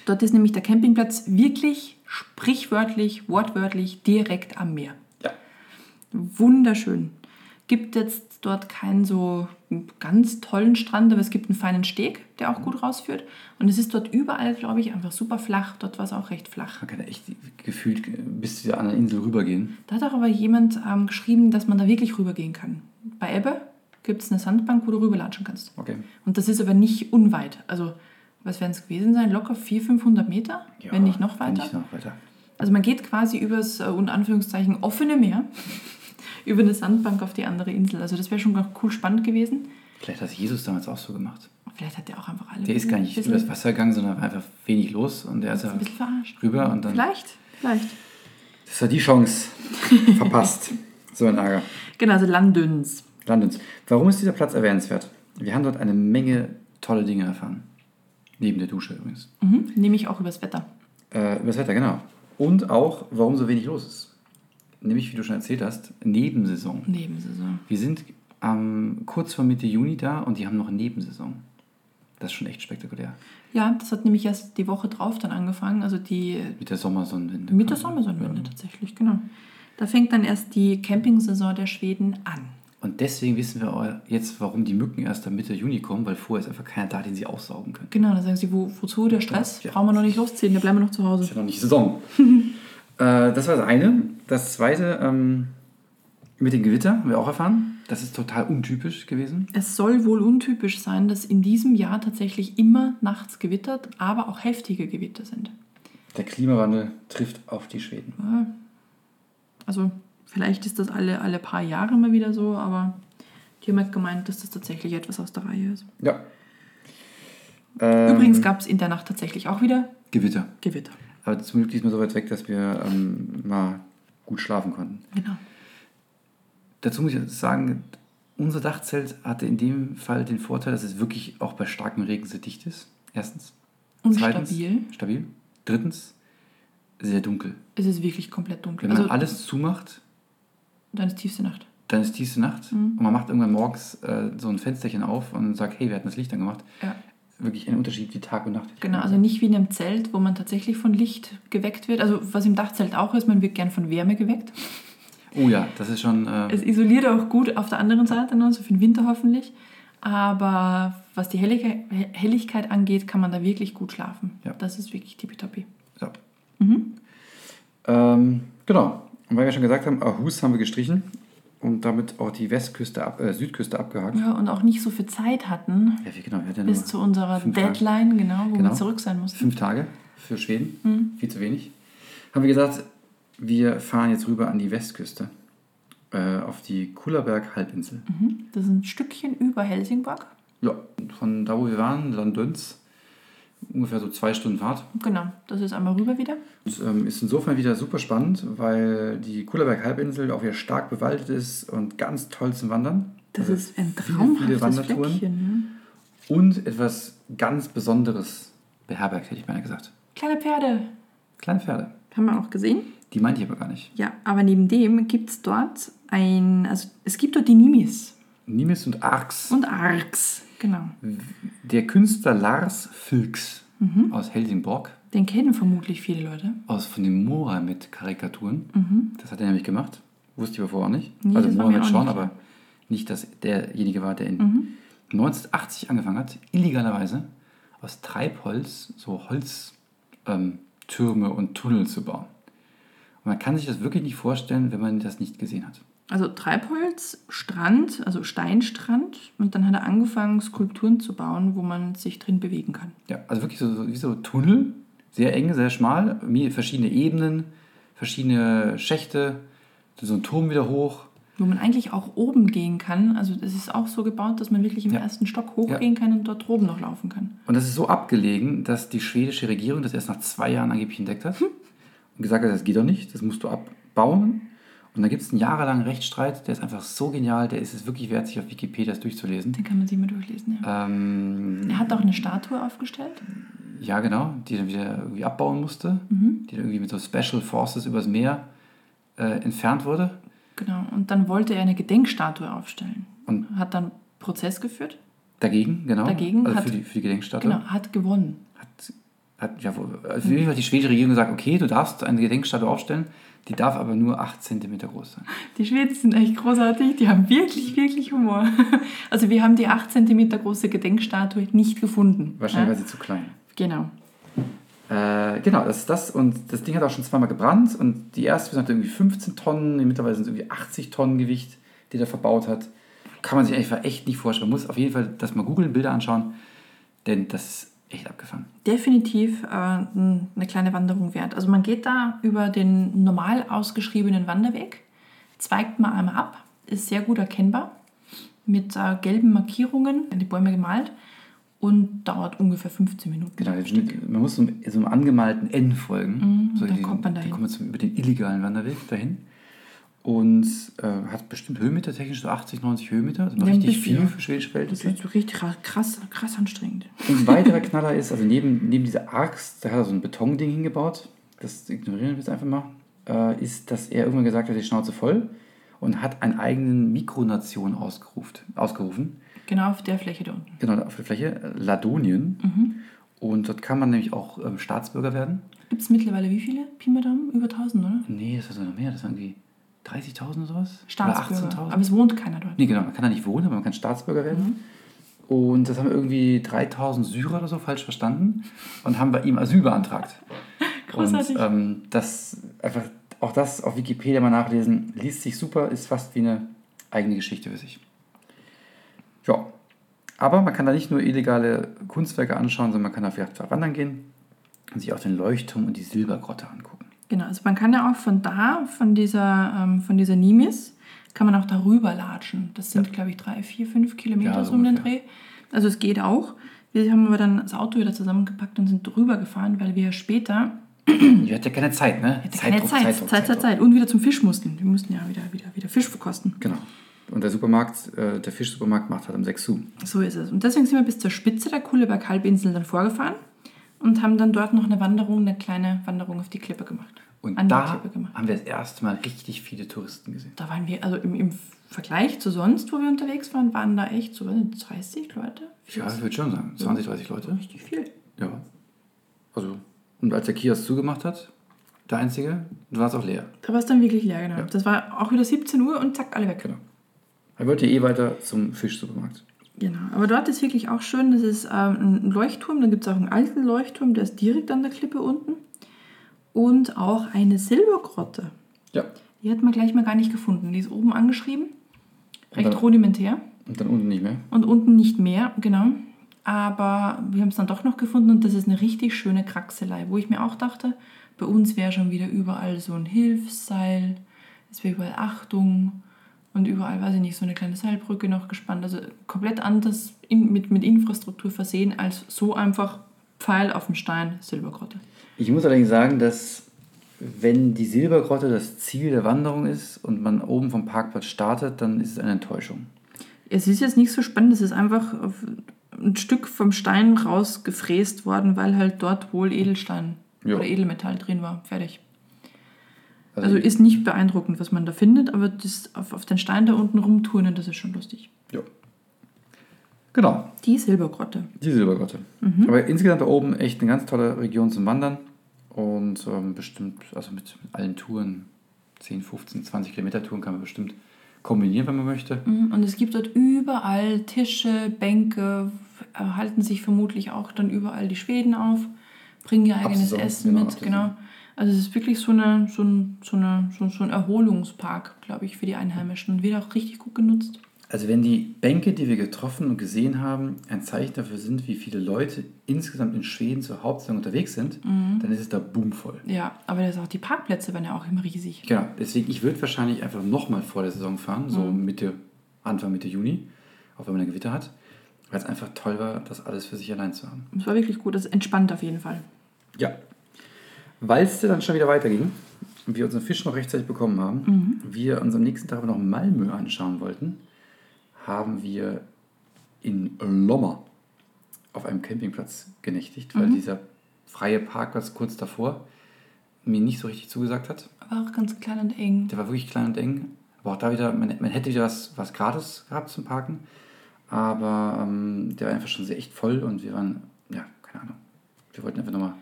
Dort ist nämlich der Campingplatz wirklich sprichwörtlich, wortwörtlich direkt am Meer. Ja. Wunderschön. Gibt jetzt dort keinen so ganz tollen Strand, aber es gibt einen feinen Steg, der auch gut rausführt. Und es ist dort überall, glaube ich, einfach super flach. Dort war es auch recht flach. Man kann echt gefühlt bis zu der anderen Insel rübergehen. Da hat auch aber jemand ähm, geschrieben, dass man da wirklich rübergehen kann. Bei Ebbe gibt es eine Sandbank, wo du rüberlatschen kannst. Okay. Und das ist aber nicht unweit. Also, was werden es gewesen sein? Locker 400, 500 Meter, wenn nicht noch wenn weiter. Nicht noch weiter. Also man geht quasi übers, äh, unter Anführungszeichen, offene Meer, <laughs> über eine Sandbank auf die andere Insel. Also das wäre schon ganz cool spannend gewesen. Vielleicht hat Jesus damals auch so gemacht. Vielleicht hat der auch einfach alle... Der ist gar nicht bisschen, übers Wasser gegangen, sondern einfach wenig los und der ist ja Ein bisschen verarscht. rüber und dann. Vielleicht, vielleicht. Das war die Chance <laughs> verpasst. So ein Ärger. Genau, also Landüns. Landens. Warum ist dieser Platz erwähnenswert? Wir haben dort eine Menge tolle Dinge erfahren. Neben der Dusche übrigens. Mhm. Nehme ich auch übers Wetter. Äh, über das Wetter, genau. Und auch, warum so wenig los ist. Nämlich, wie du schon erzählt hast, Nebensaison. Nebensaison. Wir sind ähm, kurz vor Mitte Juni da und die haben noch Nebensaison. Das ist schon echt spektakulär. Ja, das hat nämlich erst die Woche drauf dann angefangen. Also die Mit der Sommersonnenwende. mit der Sommersonnenwende tatsächlich, genau. Da fängt dann erst die Campingsaison der Schweden an. Und deswegen wissen wir jetzt, warum die Mücken erst am Mitte Juni kommen, weil vorher ist einfach keiner da, den sie aussaugen können. Genau, dann sagen sie, wo, wozu der Stress? Ja. Brauchen wir noch nicht losziehen, da bleiben wir noch zu Hause. Ist ja noch nicht Saison. <laughs> äh, das war das eine. Das zweite, ähm, mit dem Gewitter haben wir auch erfahren. Das ist total untypisch gewesen. Es soll wohl untypisch sein, dass in diesem Jahr tatsächlich immer nachts gewittert, aber auch heftige Gewitter sind. Der Klimawandel trifft auf die Schweden. Also vielleicht ist das alle, alle paar Jahre mal wieder so, aber die haben halt gemeint, dass das tatsächlich etwas aus der Reihe ist. Ja. Ähm, Übrigens gab es in der Nacht tatsächlich auch wieder Gewitter. Gewitter. Aber zum Glück diesmal so weit weg, dass wir ähm, mal gut schlafen konnten. Genau. Dazu muss ich sagen, unser Dachzelt hatte in dem Fall den Vorteil, dass es wirklich auch bei starkem Regen sehr dicht ist. Erstens. Und Zweitens, stabil. Stabil. Drittens, sehr dunkel. Es ist wirklich komplett dunkel. Wenn man Also alles zumacht, dann ist tiefste Nacht. dann ist tiefste Nacht Mhm. und man macht irgendwann morgens äh, so ein Fensterchen auf und sagt, hey, wir hatten das Licht angemacht. Ja. Wirklich ein Unterschied wie Tag und Nacht. Genau, also nicht wie in einem Zelt, wo man tatsächlich von Licht geweckt wird. Also was im Dachzelt auch ist, man wird gern von Wärme geweckt. Oh ja, das ist schon. Äh, Es isoliert auch gut auf der anderen Seite, ne, so für den Winter hoffentlich. Aber was die Helligkeit, Helligkeit angeht, kann man da wirklich gut schlafen. Ja. Das ist wirklich tippitoppi. ja. Mhm. Ähm, genau. Und weil wir schon gesagt haben, Aarhus haben wir gestrichen und damit auch die Westküste, ab, äh, Südküste abgehakt. Ja, und auch nicht so viel Zeit hatten Ja, wie genau. Wir hatten bis zu unserer fünf Tage. Deadline, genau, wo Genau. wir zurück sein mussten. fünf Tage für Schweden. Mhm. Viel zu wenig. Haben wir gesagt, wir fahren jetzt rüber an die Westküste. Äh, auf die Kullerberg-Halbinsel. Mhm. Das ist ein Stückchen über Helsingborg. Ja, von da, wo wir waren, Landöns, ungefähr so zwei Stunden Fahrt. Genau, das ist einmal rüber wieder. Und, ähm, ist insofern wieder super spannend, weil die Kullerberg-Halbinsel auch wieder stark bewaldet ist und ganz toll zum Wandern. Das Also ist ein traumhaftes Wandertouren. Fleckchen. Ne? Und etwas ganz Besonderes beherbergt, hätte ich beinahe gesagt. Kleine Pferde. Kleine Pferde. Haben wir auch gesehen. Die meinte ich aber gar nicht. Ja, aber neben dem gibt es dort ein, also es gibt dort die Nimis Nimis und Arx. und Arx. Genau. Der Künstler Lars Filks Mhm. aus Helsingborg, Den kennen vermutlich viele Leute. aus von dem Mohammed-Karikaturen. Mhm. Das hat er nämlich gemacht. Wusste ich aber vorher auch nicht. Nee, also Mohammed schon, nicht aber nicht, dass derjenige war, der in Mhm. 1980 angefangen hat, illegalerweise aus Treibholz so Holztürme ähm, und Tunnel zu bauen. Und man kann sich das wirklich nicht vorstellen, wenn man das nicht gesehen hat. Also Treibholz, Strand, also Steinstrand. Und dann hat er angefangen, Skulpturen zu bauen, wo man sich drin bewegen kann. Ja, also wirklich so, wie so Tunnel, sehr eng, sehr schmal, verschiedene Ebenen, verschiedene Schächte, so ein Turm wieder hoch. Wo man eigentlich auch oben gehen kann. Also es ist auch so gebaut, dass man wirklich im Ja. ersten Stock hochgehen kann und dort oben noch laufen kann. Und das ist so abgelegen, dass die schwedische Regierung das erst nach zwei Jahren angeblich entdeckt hat und gesagt hat, das geht doch nicht, das musst du abbauen. Und da gibt es einen jahrelangen Rechtsstreit, der ist einfach so genial, der ist es wirklich wert, sich auf Wikipedia das durchzulesen. Den kann man sich mal durchlesen, ja. Ähm, Er hat auch eine Statue aufgestellt. ja, genau, die dann wieder irgendwie abbauen musste, Mhm. die dann irgendwie mit so Special Forces übers Meer äh, entfernt wurde. Genau. Und dann wollte er eine Gedenkstatue aufstellen. Und Hat dann Prozess geführt. dagegen, genau. Dagegen also hat- für, die, für die Gedenkstatue. Genau, hat gewonnen. Hat, hat, ja, also jeden Fall hat die schwedische Regierung gesagt, okay, du darfst eine Gedenkstatue aufstellen, die darf aber nur 8 cm groß sein. Die Schweden sind echt großartig, die haben wirklich, wirklich Humor. <laughs> Also wir haben die 8 cm große Gedenkstatue nicht gefunden. Wahrscheinlich ja? war sie zu klein. Genau. Äh, genau, das ist das. Und das Ding hat auch schon zweimal gebrannt. Und die erste hat irgendwie 15 Tonnen, mittlerweile sind es irgendwie 80 Tonnen Gewicht, die der verbaut hat. Kann man sich einfach echt nicht vorstellen. Man muss auf jeden Fall das mal googeln, Bilder anschauen, denn das ist echt abgefahren. Definitiv äh, eine kleine Wanderung wert. Also man geht da über den normal ausgeschriebenen Wanderweg, zweigt mal einmal ab, ist sehr gut erkennbar, mit äh, gelben Markierungen, die Bäume gemalt und dauert ungefähr 15 Minuten. Genau, man muss so einem, so einem angemalten N folgen. Mhm, dann kommt man dahin. Dann kommt man zum, über den illegalen Wanderweg dahin. Und äh, hat bestimmt Höhenmeter, technisch so 80, 90 Höhenmeter. Also Ja, richtig viel für schwedische Das Verhältnisse. ist so richtig krass, krass anstrengend. Und ein weiterer Knaller ist, also neben, neben dieser Axt, da hat er so ein Betonding hingebaut, das ignorieren wir jetzt einfach mal, äh, ist, dass er irgendwann gesagt hat, die Schnauze voll und hat einen eigenen Mikronation ausgerufen, ausgerufen. Genau auf der Fläche da unten. Genau, auf der Fläche, Ladonien. Mhm. Und dort kann man nämlich auch ähm, Staatsbürger werden. Gibt es mittlerweile wie viele? Pi mal Daumen? Über 1000, oder? Nee, das war sogar noch mehr, das waren irgendwie 30.000 oder sowas. Staatsbürger. Oder 18.000. Aber es wohnt keiner dort. Nee, genau, man kann da nicht wohnen, aber man kann Staatsbürger werden. Und das haben irgendwie 3000 Syrer oder so falsch verstanden und haben bei ihm Asyl beantragt. <laughs> Großartig. Und ähm, das einfach, auch das auf Wikipedia mal nachlesen, liest sich super, ist fast wie eine eigene Geschichte für sich. Ja, aber man kann da nicht nur illegale Kunstwerke anschauen, sondern man kann auch vielleicht wandern gehen und sich auch den Leuchtturm und die Silbergrotte angucken. Genau, also man kann ja auch von da, von dieser, ähm, von dieser Nimis, kann man auch darüber latschen. Das sind, glaube ich, drei, vier, fünf Kilometer Ja, so um den. Dreh. Also es geht auch. Wir haben aber dann das Auto wieder zusammengepackt und sind drüber gefahren, weil wir später, Ihr hattet ja keine Zeit, ne? hatte keine Zeit, Zeit, Zeit, Zeit, und wieder zum Fisch mussten. Wir mussten ja wieder, wieder, wieder Fisch verkosten. Genau. Und der Supermarkt, äh, der Fischsupermarkt macht halt um 6 Uhr. So ist es. Und deswegen sind wir bis zur Spitze der Kuhleberg-Halbinsel dann vorgefahren und haben dann dort noch eine Wanderung, eine kleine Wanderung auf die Klippe gemacht. Und da haben wir das erste Mal richtig viele Touristen gesehen. Da waren wir, also im, im Vergleich zu sonst, wo wir unterwegs waren, waren da echt so weiß nicht, 30 Leute. Ja, ich würde schon sagen. 20, 30 Leute. Richtig viel. Ja. Also, und als der Kiosk zugemacht hat, der einzige, war es auch leer. Da war es dann wirklich leer, genau. Ja. Das war auch wieder 17 Uhr und zack, alle weg. Genau. Er wollte eh weiter zum Fischsupermarkt. Genau. Aber dort ist wirklich auch schön, das ist ähm, ein Leuchtturm, dann gibt es auch einen alten Leuchtturm, der ist direkt an der Klippe unten. Und auch eine Silbergrotte. Ja. Die hat man gleich mal gar nicht gefunden. Die ist oben angeschrieben, recht dann- rudimentär. Und dann unten nicht mehr. Und unten nicht mehr, genau. Aber wir haben es dann doch noch gefunden und das ist eine richtig schöne Kraxelei, wo ich mir auch dachte, bei uns wäre schon wieder überall so ein Hilfsseil, es wäre überall Achtung und überall, weiß ich nicht, so eine kleine Seilbrücke noch gespannt. Also komplett anders in, mit, mit Infrastruktur versehen als so einfach Pfeil auf dem Stein, Silbergrotte. Ich muss allerdings sagen, dass wenn die Silbergrotte das Ziel der Wanderung ist und man oben vom Parkplatz startet, dann ist es eine Enttäuschung. Es ist jetzt nicht so spannend, es ist einfach auf ein Stück vom Stein rausgefräst worden, weil halt dort wohl Edelstein Ja. oder Edelmetall drin war. Fertig. Also, Also ist nicht beeindruckend, was man da findet, aber das auf, auf den Stein da unten rumturnen, das ist schon lustig. ja. Genau, Die Silbergrotte. die Silbergrotte. Mhm. Aber insgesamt da oben echt eine ganz tolle Region zum Wandern. Und ähm, bestimmt, also mit, mit allen Touren, 10, 15, 20 Kilometer Touren kann man bestimmt kombinieren, wenn man möchte. Mhm, Und es gibt dort überall Tische, Bänke, äh, halten sich vermutlich auch dann überall die Schweden auf, bringen ihr eigenes Saison, Essen genau, mit, genau. Also es ist wirklich so, eine, so, ein, so, eine, so, so ein Erholungspark, glaube ich, für die Einheimischen. Und wird auch richtig gut genutzt. Also wenn die Bänke, die wir getroffen und gesehen haben, ein Zeichen dafür sind, wie viele Leute insgesamt in Schweden zur Hauptsaison unterwegs sind, dann ist es da boomvoll. Ja, aber das auch die Parkplätze werden ja auch immer riesig. Genau, deswegen, ich würde wahrscheinlich einfach nochmal vor der Saison fahren, so Mitte, Anfang Mitte Juni, auch wenn man ein Gewitter hat, weil es einfach toll war, das alles für sich allein zu haben. Es war wirklich gut, das ist entspannt auf jeden Fall. Ja. Weil es dann schon wieder weiterging und wir unseren Fisch noch rechtzeitig bekommen haben, wir uns am nächsten Tag aber noch Malmö anschauen wollten, haben wir in Lomma auf einem Campingplatz genächtigt, weil dieser freie Parkplatz kurz davor mir nicht so richtig zugesagt hat. Aber auch ganz klein und eng. Der war wirklich klein und eng. Aber auch da wieder, man, man hätte wieder was, was gratis gehabt zum Parken. Aber ähm, der war einfach schon sehr echt voll und wir waren, ja, keine Ahnung. Wir wollten einfach nochmal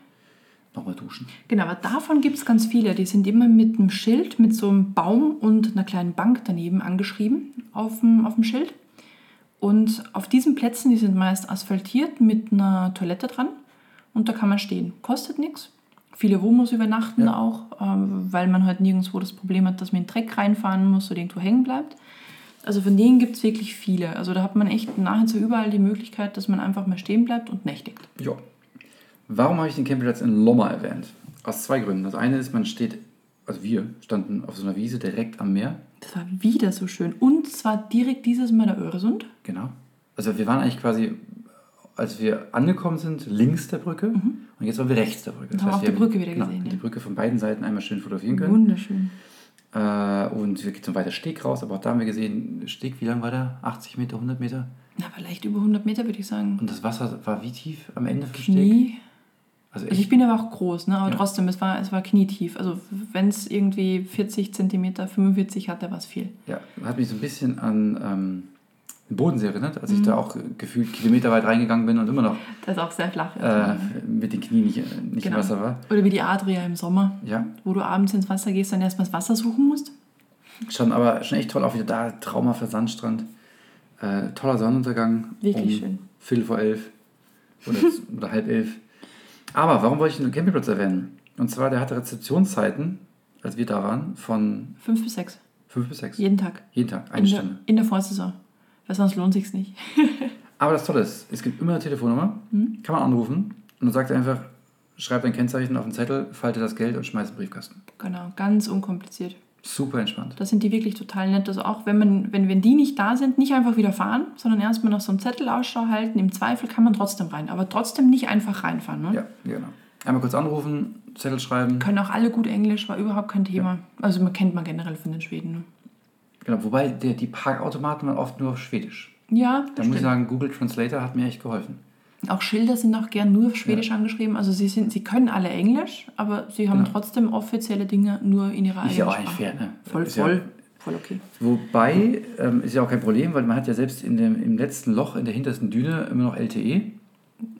noch mal duschen. Genau, aber davon gibt es ganz viele. Die sind immer mit einem Schild, mit so einem Baum und einer kleinen Bank daneben angeschrieben auf dem, auf dem Schild. Und auf diesen Plätzen, die sind meist asphaltiert mit einer Toilette dran. Und da kann man stehen. Kostet nichts. Viele Womos übernachten Ja. auch, ähm, weil man halt nirgendwo das Problem hat, dass man in den Dreck reinfahren muss oder irgendwo hängen bleibt. Also von denen gibt es wirklich viele. Also da hat man echt nahezu überall die Möglichkeit, dass man einfach mal stehen bleibt und nächtigt. Ja. Warum habe ich den Campingplatz in Lomma erwähnt? Aus zwei Gründen. Das eine ist, man steht, also wir standen auf so einer Wiese direkt am Meer. Das war wieder so schön. Und zwar direkt dieses Mal der Öresund. Genau. Also wir waren eigentlich quasi, als wir angekommen sind, links der Brücke und jetzt waren wir rechts der Brücke. Und haben auch wir die Brücke wieder genau, gesehen, Die ja. Brücke von beiden Seiten einmal schön fotografieren können. Wunderschön. Äh, und wir gehen zum weiter Steg raus, aber auch da haben wir gesehen, Steg, wie lang war der? 80 Meter, 100 Meter? Na, aber leicht über 100 Meter würde ich sagen. Und das Wasser war wie tief am Ende vom Steg? Knie. Also Also ich echt, bin aber auch groß, ne? aber Ja. trotzdem, es war, es war knietief. Also wenn es irgendwie 40 Zentimeter, 45 hatte, war es viel. ja, hat mich so ein bisschen an ähm, den Bodensee erinnert, als ich Mhm. da auch gefühlt kilometerweit reingegangen bin und immer noch Das ist auch sehr flach. äh, mit den Knien nicht, nicht Genau. im Wasser war. Oder wie die Adria im Sommer, Ja, wo du abends ins Wasser gehst und erstmal das Wasser suchen musst. Schon, aber schon echt toll, auch wieder da, traumhafter Sandstrand. Äh, toller Sonnenuntergang. Wirklich um schön. Viertel vor elf oder, oder halb elf. Aber warum wollte ich den Campingplatz erwähnen? Und zwar, der hatte Rezeptionszeiten, als wir da waren, von Fünf bis sechs. fünf bis sechs. Jeden Tag. Jeden Tag, In eine der, Stunde. in der Vorsaison. Weil sonst lohnt sich's nicht. <laughs> Aber das Tolle ist, es gibt immer eine Telefonnummer, Mhm. kann man anrufen und dann sagt er einfach, schreib dein Kennzeichen auf den Zettel, falte das Geld und schmeiß in den Briefkasten. Genau, ganz unkompliziert. Super entspannt. Da sind die wirklich total nett. Also auch wenn man, wenn, wenn die nicht da sind, nicht einfach wieder fahren, sondern erstmal noch so einen Zettel Ausschau halten. Im Zweifel kann man trotzdem rein, aber trotzdem nicht einfach reinfahren. Ne? Ja, genau. Einmal kurz anrufen, Zettel schreiben. Können auch alle gut Englisch, war überhaupt kein Thema. Also man kennt man generell von den Schweden. Ne? Genau, wobei der, die Parkautomaten waren oft nur auf Schwedisch. Ja, Da muss ich sagen, Google Translator hat mir echt geholfen. Auch Schilder sind auch gern nur auf Schwedisch angeschrieben. Also sie, sind, sie können alle Englisch, aber sie haben Genau. trotzdem offizielle Dinge nur in ihrer Ist eigenen ja auch Sprache. eigentlich fair, ne? Voll, Ist ja- voll, voll okay. Wobei, ähm, ist ja auch kein Problem, weil man hat ja selbst in dem, im letzten Loch in der hintersten Düne immer noch LTE.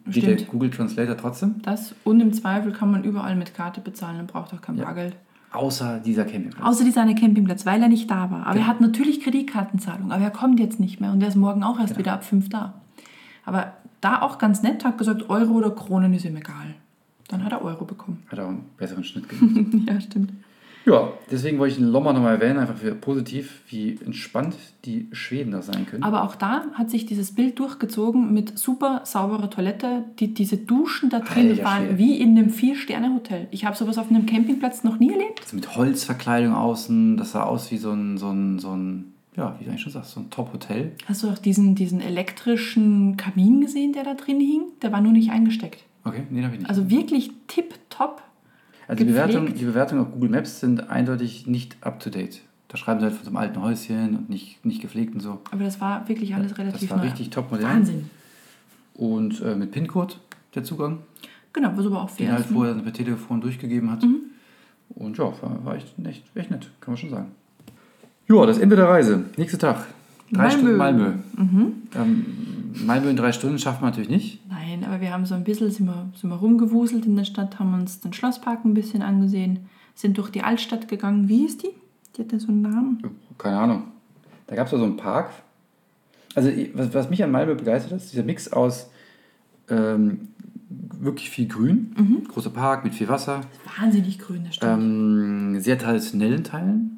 Geht der Stimmt. Google Translator trotzdem? Das und im Zweifel kann man überall mit Karte bezahlen und braucht auch kein Ja. Bargeld. Außer dieser Campingplatz. Außer dieser eine Campingplatz, weil er nicht da war. Aber Genau. er hat natürlich Kreditkartenzahlung, aber er kommt jetzt nicht mehr und er ist morgen auch erst Genau. wieder ab 5 da. Aber da auch ganz nett, hat gesagt, Euro oder Kronen ist ihm egal. Dann hat er Euro bekommen. Hat auch einen besseren Schnitt gemacht. <laughs> ja, stimmt. ja, deswegen wollte ich den Lommer nochmal erwähnen, einfach für positiv, wie entspannt die Schweden da sein können. Aber auch da hat sich dieses Bild durchgezogen mit super sauberer Toilette. Die, diese Duschen da drin Alter waren Schwede. wie in einem Vier-Sterne-Hotel. Ich habe sowas auf einem Campingplatz noch nie erlebt. Also mit Holzverkleidung außen, das sah aus wie so ein, so ein, so ein ja, wie du eigentlich schon sagst, so ein Top-Hotel. Hast du auch diesen, diesen elektrischen Kamin gesehen, der da drin hing? Der war nur nicht eingesteckt. Okay, nee, habe ich nicht. Also wirklich tipptopp. Also die, gepflegt. Bewertung, die Bewertungen auf Google Maps sind eindeutig nicht up-to-date. Da schreiben sie halt von so einem alten Häuschen und nicht, nicht gepflegt und so. Aber das war wirklich alles Das relativ war neu. richtig top modern. Wahnsinn. Und äh, mit PIN-Code der Zugang, Genau, was aber auch den fair halt ne? vorher per Telefon durchgegeben hat. Mhm. Und ja, war, war echt, echt, echt nett, kann man schon sagen. Ja, das Ende der Reise. Nächster Tag. Drei Malmö. Stunden Malmö. Mhm. Ähm, Malmö in drei Stunden schafft man natürlich nicht. Nein, aber wir haben so ein bisschen, sind wir, sind wir rumgewuselt in der Stadt, haben uns den Schlosspark ein bisschen angesehen, sind durch die Altstadt gegangen. Wie hieß die? Die hat ja so einen Namen. Keine Ahnung. Da gab es so einen Park. Also, was, was mich an Malmö begeistert hat, ist dieser Mix aus ähm, wirklich viel Grün. Großer Park mit viel Wasser. Wahnsinnig grün, das stimmt. Ähm, sehr traditionellen Teilen.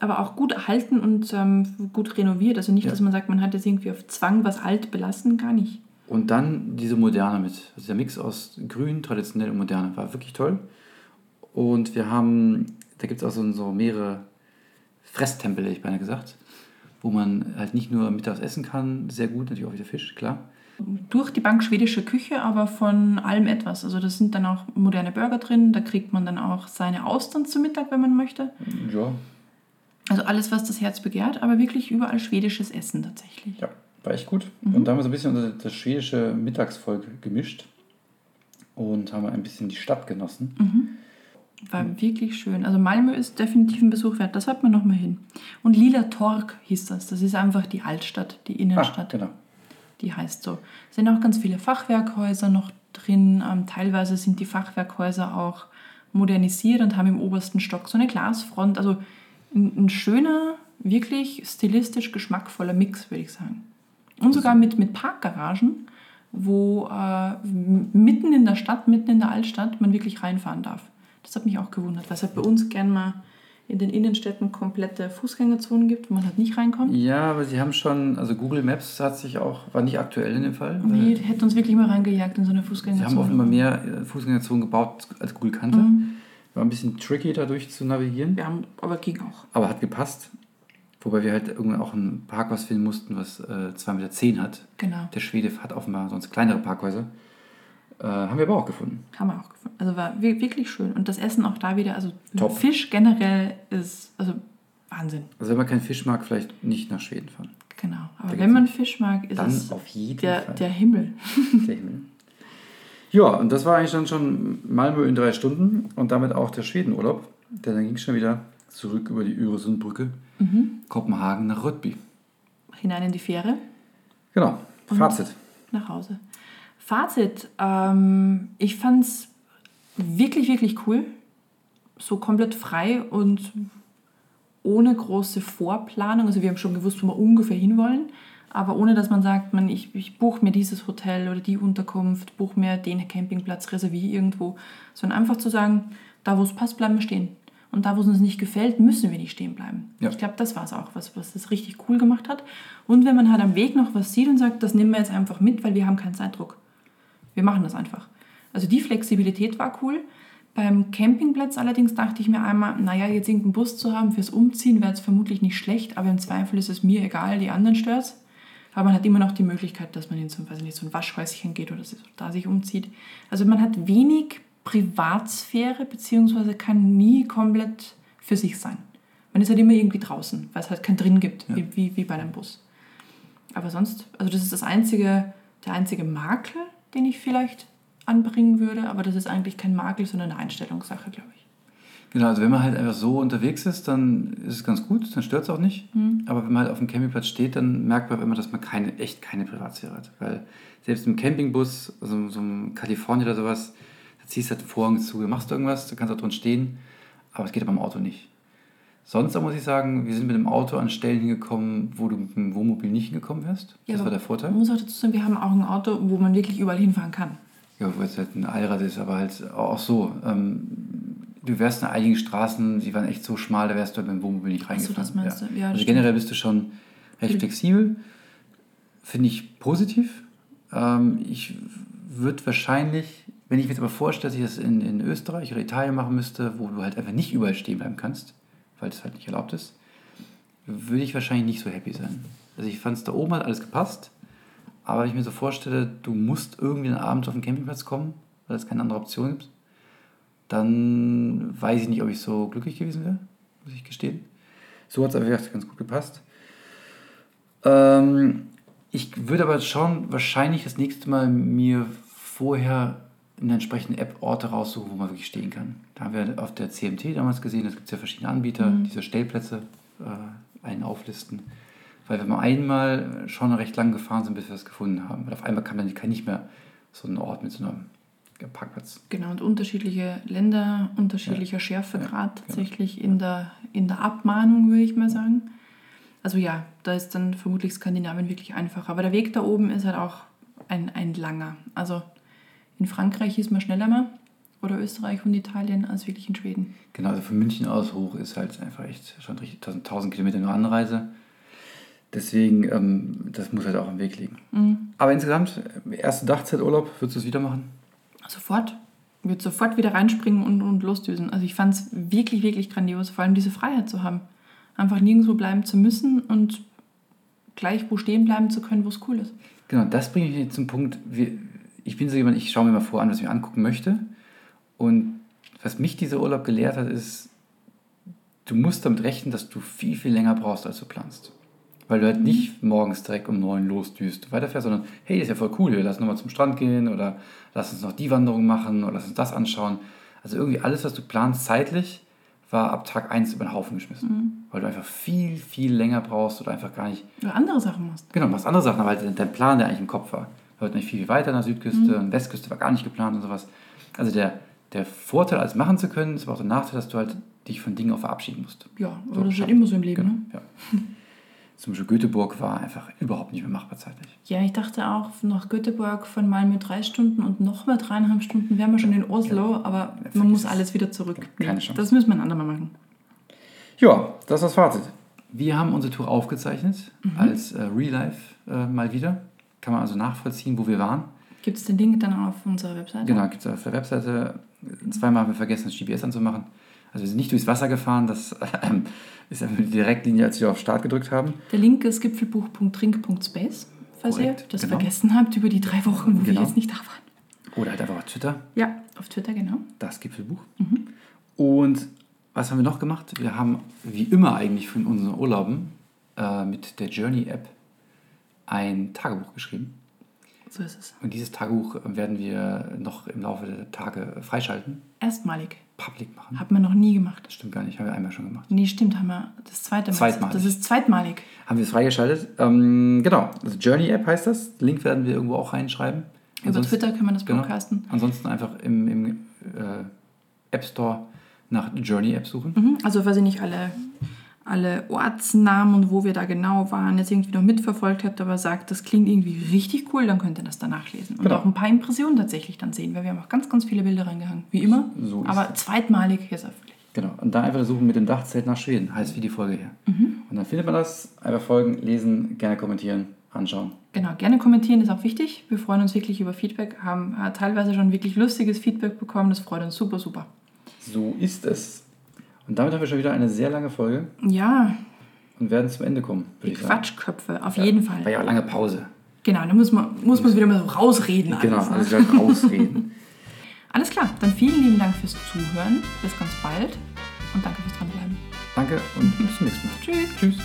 Aber auch gut erhalten und ähm, gut renoviert. Also nicht, Ja. dass man sagt, man hat jetzt irgendwie auf Zwang was alt belassen, gar nicht. Und dann diese Moderne mit. Also der Mix aus Grün, traditionell und Moderne war wirklich toll. Und wir haben, da gibt es auch so, so mehrere Fresstempel, hätte ich beinahe gesagt, wo man halt nicht nur mittags essen kann, sehr gut, natürlich auch wieder Fisch, klar. Durch die Bank schwedische Küche, aber von allem etwas. Also da sind dann auch moderne Burger drin, da kriegt man dann auch seine Austern zu Mittag, wenn man möchte. Ja, Also alles, was das Herz begehrt, aber wirklich überall schwedisches Essen tatsächlich. ja war echt gut. Und da haben wir so ein bisschen das schwedische Mittagsvolk gemischt und haben ein bisschen die Stadt genossen. War wirklich schön. Also Malmö ist definitiv ein Besuch wert, das hat man noch mal hin. Und Lila Torg hieß das. Das ist einfach die Altstadt, die Ah, Innenstadt. genau. Die heißt so. Es sind auch ganz viele Fachwerkhäuser noch drin. Ähm, teilweise sind die Fachwerkhäuser auch modernisiert und haben im obersten Stock so eine Glasfront. Also ein, ein schöner, wirklich stilistisch geschmackvoller Mix, würde ich sagen. Und sogar mit, mit Parkgaragen, wo äh, mitten in der Stadt, mitten in der Altstadt, man wirklich reinfahren darf. Das hat mich auch gewundert, weil es halt bei uns gern mal in den Innenstädten komplette Fußgängerzonen gibt, wo man halt nicht reinkommt. Ja, aber sie haben schon, also Google Maps hat sich auch, war nicht aktuell in dem Fall. Nee, hätte uns wirklich mal reingejagt in so eine Sie Fußgängerzone. haben offenbar mehr äh, Fußgängerzonen gebaut, als Google kannte. Mhm. War ein bisschen tricky dadurch zu navigieren, Wir haben, aber ging auch. aber hat gepasst. Wobei wir halt irgendwann auch ein Parkhaus finden mussten, was äh, 2,10 Meter hat. Genau. Der Schwede hat offenbar sonst kleinere Parkhäuser. Äh, haben wir aber auch gefunden. Haben wir auch gefunden. Also war wi- wirklich schön. Und das Essen auch da wieder, also Top. Fisch generell ist, also Wahnsinn. Also wenn man keinen Fisch mag, vielleicht nicht nach Schweden fahren. Genau. Aber wenn man Fisch mag, ist Dann es auf jeden der, Fall. der Himmel. Der Himmel. <laughs> Ja, und das war eigentlich dann schon Malmö in drei Stunden und damit auch der Schwedenurlaub. Denn dann ging es schon wieder zurück über die Öresundbrücke, Mhm. Kopenhagen nach Rödby. Hinein in die Fähre, Genau, Fazit. nach Hause. Fazit, ähm, ich fand es wirklich, wirklich cool. So komplett frei und ohne große Vorplanung. Also wir haben schon gewusst, wo wir ungefähr hinwollen, aber ohne dass man sagt, man, ich, ich buche mir dieses Hotel oder die Unterkunft, buche mir den Campingplatz, reserviere irgendwo, sondern einfach zu sagen, da wo es passt, bleiben wir stehen. Und da, wo es uns nicht gefällt, müssen wir nicht stehen bleiben. Ja. Ich glaube, das war es auch, was, was das richtig cool gemacht hat. Und wenn man halt am Weg noch was sieht und sagt, das nehmen wir jetzt einfach mit, weil wir haben keinen Zeitdruck. Wir machen das einfach. Also die Flexibilität war cool. Beim Campingplatz allerdings dachte ich mir einmal, naja, jetzt irgendeinen Bus zu haben fürs Umziehen wäre jetzt vermutlich nicht schlecht, aber im Zweifel ist es mir egal, die anderen stört's. Aber man hat immer noch die Möglichkeit, dass man in so, weiß ich nicht, so ein Waschhäuschen geht oder da sich umzieht. Also man hat wenig Privatsphäre, beziehungsweise kann nie komplett für sich sein. Man ist halt immer irgendwie draußen, weil es halt kein drin gibt, wie, wie, wie bei einem Bus. Aber sonst, also das ist das einzige, der einzige Makel, den ich vielleicht anbringen würde, aber das ist eigentlich kein Makel, sondern eine Einstellungssache, glaube ich. Genau, also wenn man halt einfach so unterwegs ist, dann ist es ganz gut, dann stört es auch nicht. Aber wenn man halt auf dem Campingplatz steht, dann merkt man immer, dass man keine, echt keine Privatsphäre hat. Weil selbst im Campingbus, also so im Kalifornien oder sowas, da ziehst du halt den Vorhang zu, machst irgendwas, du kannst auch drin stehen, aber es geht beim Auto nicht. Sonst aber muss ich sagen, wir sind mit dem Auto an Stellen hingekommen, wo du mit dem Wohnmobil nicht hingekommen wärst. Das aber war der Vorteil. Man muss auch dazu sagen, wir haben auch ein Auto, wo man wirklich überall hinfahren kann. Ja, wo jetzt halt ein Allrad ist, aber halt auch so. Ähm, du wärst in einigen Straßen, die waren echt so schmal, da wärst du mit dem Wohnmobil nicht so, reingefahren. das meinst du. Ja, das also generell bist du schon recht Viel- flexibel. Finde ich positiv. Ähm, ich würde wahrscheinlich, wenn ich mir jetzt aber vorstelle, dass ich das in, in Österreich oder Italien machen müsste, wo du halt einfach nicht überall stehen bleiben kannst, weil das halt nicht erlaubt ist, würde ich wahrscheinlich nicht so happy sein. Also ich fand es da oben hat alles gepasst, aber wenn ich mir so vorstelle, du musst irgendwie einen Abend auf den Campingplatz kommen, weil es keine andere Option gibt, dann weiß ich nicht, ob ich so glücklich gewesen wäre, muss ich gestehen. So hat es aber ganz gut gepasst. Ähm, ich würde aber schon wahrscheinlich das nächste Mal mir vorher in der entsprechenden App Orte raussuchen, wo man wirklich stehen kann. Da haben wir auf der CMT damals gesehen, es gibt ja verschiedene Anbieter, diese Stellplätze äh, einen auflisten. Weil wir mal einmal schon recht lang gefahren sind, bis wir das gefunden haben. Weil auf einmal kam dann kein- nicht mehr so ein Ort mit so einem Parkplatz. Genau, und unterschiedliche Länder, unterschiedlicher Schärfegrad tatsächlich in der, in der Abmahnung, würde ich mal sagen. Also ja, da ist dann vermutlich Skandinavien wirklich einfacher. Aber der Weg da oben ist halt auch ein, ein langer. Also In Frankreich ist man schneller mal oder Österreich und Italien als wirklich in Schweden. Genau, also von München aus hoch ist halt einfach echt schon richtig 1000, 1000 Kilometer nur Anreise. Deswegen, ähm, das muss halt auch am Weg liegen. Mhm. Aber insgesamt, erste Dachzeiturlaub, würdest du es wieder machen? Sofort. Ich würde sofort wieder reinspringen und, und losdüsen. Also ich fand es wirklich, wirklich grandios, vor allem diese Freiheit zu haben. Einfach nirgendwo bleiben zu müssen und gleich wo stehen bleiben zu können, wo es cool ist. Genau, das bringt mich zum Punkt, ich bin so jemand, ich schaue mir mal vor an, was ich mir angucken möchte. Und was mich dieser Urlaub gelehrt hat, ist, du musst damit rechnen, dass du viel, viel länger brauchst, als du planst. Weil du halt nicht morgens direkt um neun losdüst weiterfährst, sondern hey, ist ja voll cool, lassen nochmal zum Strand gehen oder lass uns noch die Wanderung machen oder lass uns das anschauen. Also irgendwie alles, was du planst zeitlich, war ab Tag 1 über den Haufen geschmissen. Weil du einfach viel, viel länger brauchst oder einfach gar nicht Oder andere Sachen machst. Genau, machst andere Sachen, aber halt dein Plan, der eigentlich im Kopf war. Wollten nicht viel, viel weiter nach Südküste und Westküste war gar nicht geplant und sowas. Also der, der Vorteil, alles machen zu können, ist aber auch der Nachteil, dass du halt dich von Dingen auch verabschieden musst. Ja, aber So, das ist halt immer so im Leben. Genau, Ne? ja. <laughs> Zum Beispiel Göteborg war einfach überhaupt nicht mehr machbar zeitlich. Ja, ich dachte auch, nach Göteborg von Malmö drei Stunden und nochmal dreieinhalb Stunden wären wir schon in Oslo, aber vergiss man muss es. alles wieder zurück. Keine Chance. das müssen wir ein andermal machen. Ja, das ist das Fazit. Wir haben unsere Tour aufgezeichnet als äh, Real Life äh, mal wieder. Kann man also nachvollziehen, wo wir waren. Gibt es den Link dann auf unserer Webseite? Genau, gibt es auf der Webseite. Zweimal haben wir vergessen, das GPS anzumachen. Also wir sind nicht durchs Wasser gefahren, das <laughs> ähm, ist einfach die Direktlinie, als wir auf Start gedrückt haben. Der Link ist gipfelbuch.trink.space, falls Korrekt, ihr das genau. vergessen habt über die drei Wochen, wo Genau. wir jetzt nicht da waren. Oder halt einfach auf Twitter, Ja, auf Twitter, genau. das Gipfelbuch. Und was haben wir noch gemacht? Wir haben, wie immer eigentlich von unseren Urlauben, äh, mit der Journey-App ein Tagebuch geschrieben. So ist es. Und dieses Tagebuch werden wir noch im Laufe der Tage freischalten, Erstmalig. Public machen. Hat man noch nie gemacht. Das stimmt gar nicht, haben wir einmal schon gemacht. Nee, stimmt, haben wir das zweite Mal. Zweitmalig. Das ist zweitmalig. Haben wir es freigeschaltet. Ähm, genau, also Journey-App heißt das. Link werden wir irgendwo auch reinschreiben. Über Ansonsten- Twitter können wir das Genau. broadcasten. Ansonsten einfach im, im äh, App Store nach Journey-App suchen. Mhm. Also, falls ihr nicht alle, alle Ortsnamen und wo wir da genau waren, jetzt irgendwie noch mitverfolgt habt, aber sagt, das klingt irgendwie richtig cool, dann könnt ihr das danach lesen. Und Genau. auch ein paar Impressionen tatsächlich dann sehen, weil wir haben auch ganz, ganz viele Bilder reingehangen. Wie immer. So ist aber zweitmalig jetzt öffentlich. Genau. Und da einfach suchen mit dem Dachzelt nach Schweden. Heißt wie die Folge hier. Und dann findet man das. Einfach folgen, lesen, gerne kommentieren, anschauen. Genau, gerne kommentieren ist auch wichtig. Wir freuen uns wirklich über Feedback, haben äh, teilweise schon wirklich lustiges Feedback bekommen. Das freut uns super, super. So ist es. Und damit haben wir schon wieder eine sehr lange Folge Ja, und werden zum Ende kommen, die würde ich sagen. Quatschköpfe, auf jeden Fall. War ja auch lange Pause. Genau, da muss man, muss man wieder mal so rausreden. Genau, Alles, ne? also rausreden. <laughs> alles klar, dann vielen lieben Dank fürs Zuhören. Bis ganz bald und danke fürs Dranbleiben. Danke und bis zum nächsten Mal. Tschüss. Tschüss.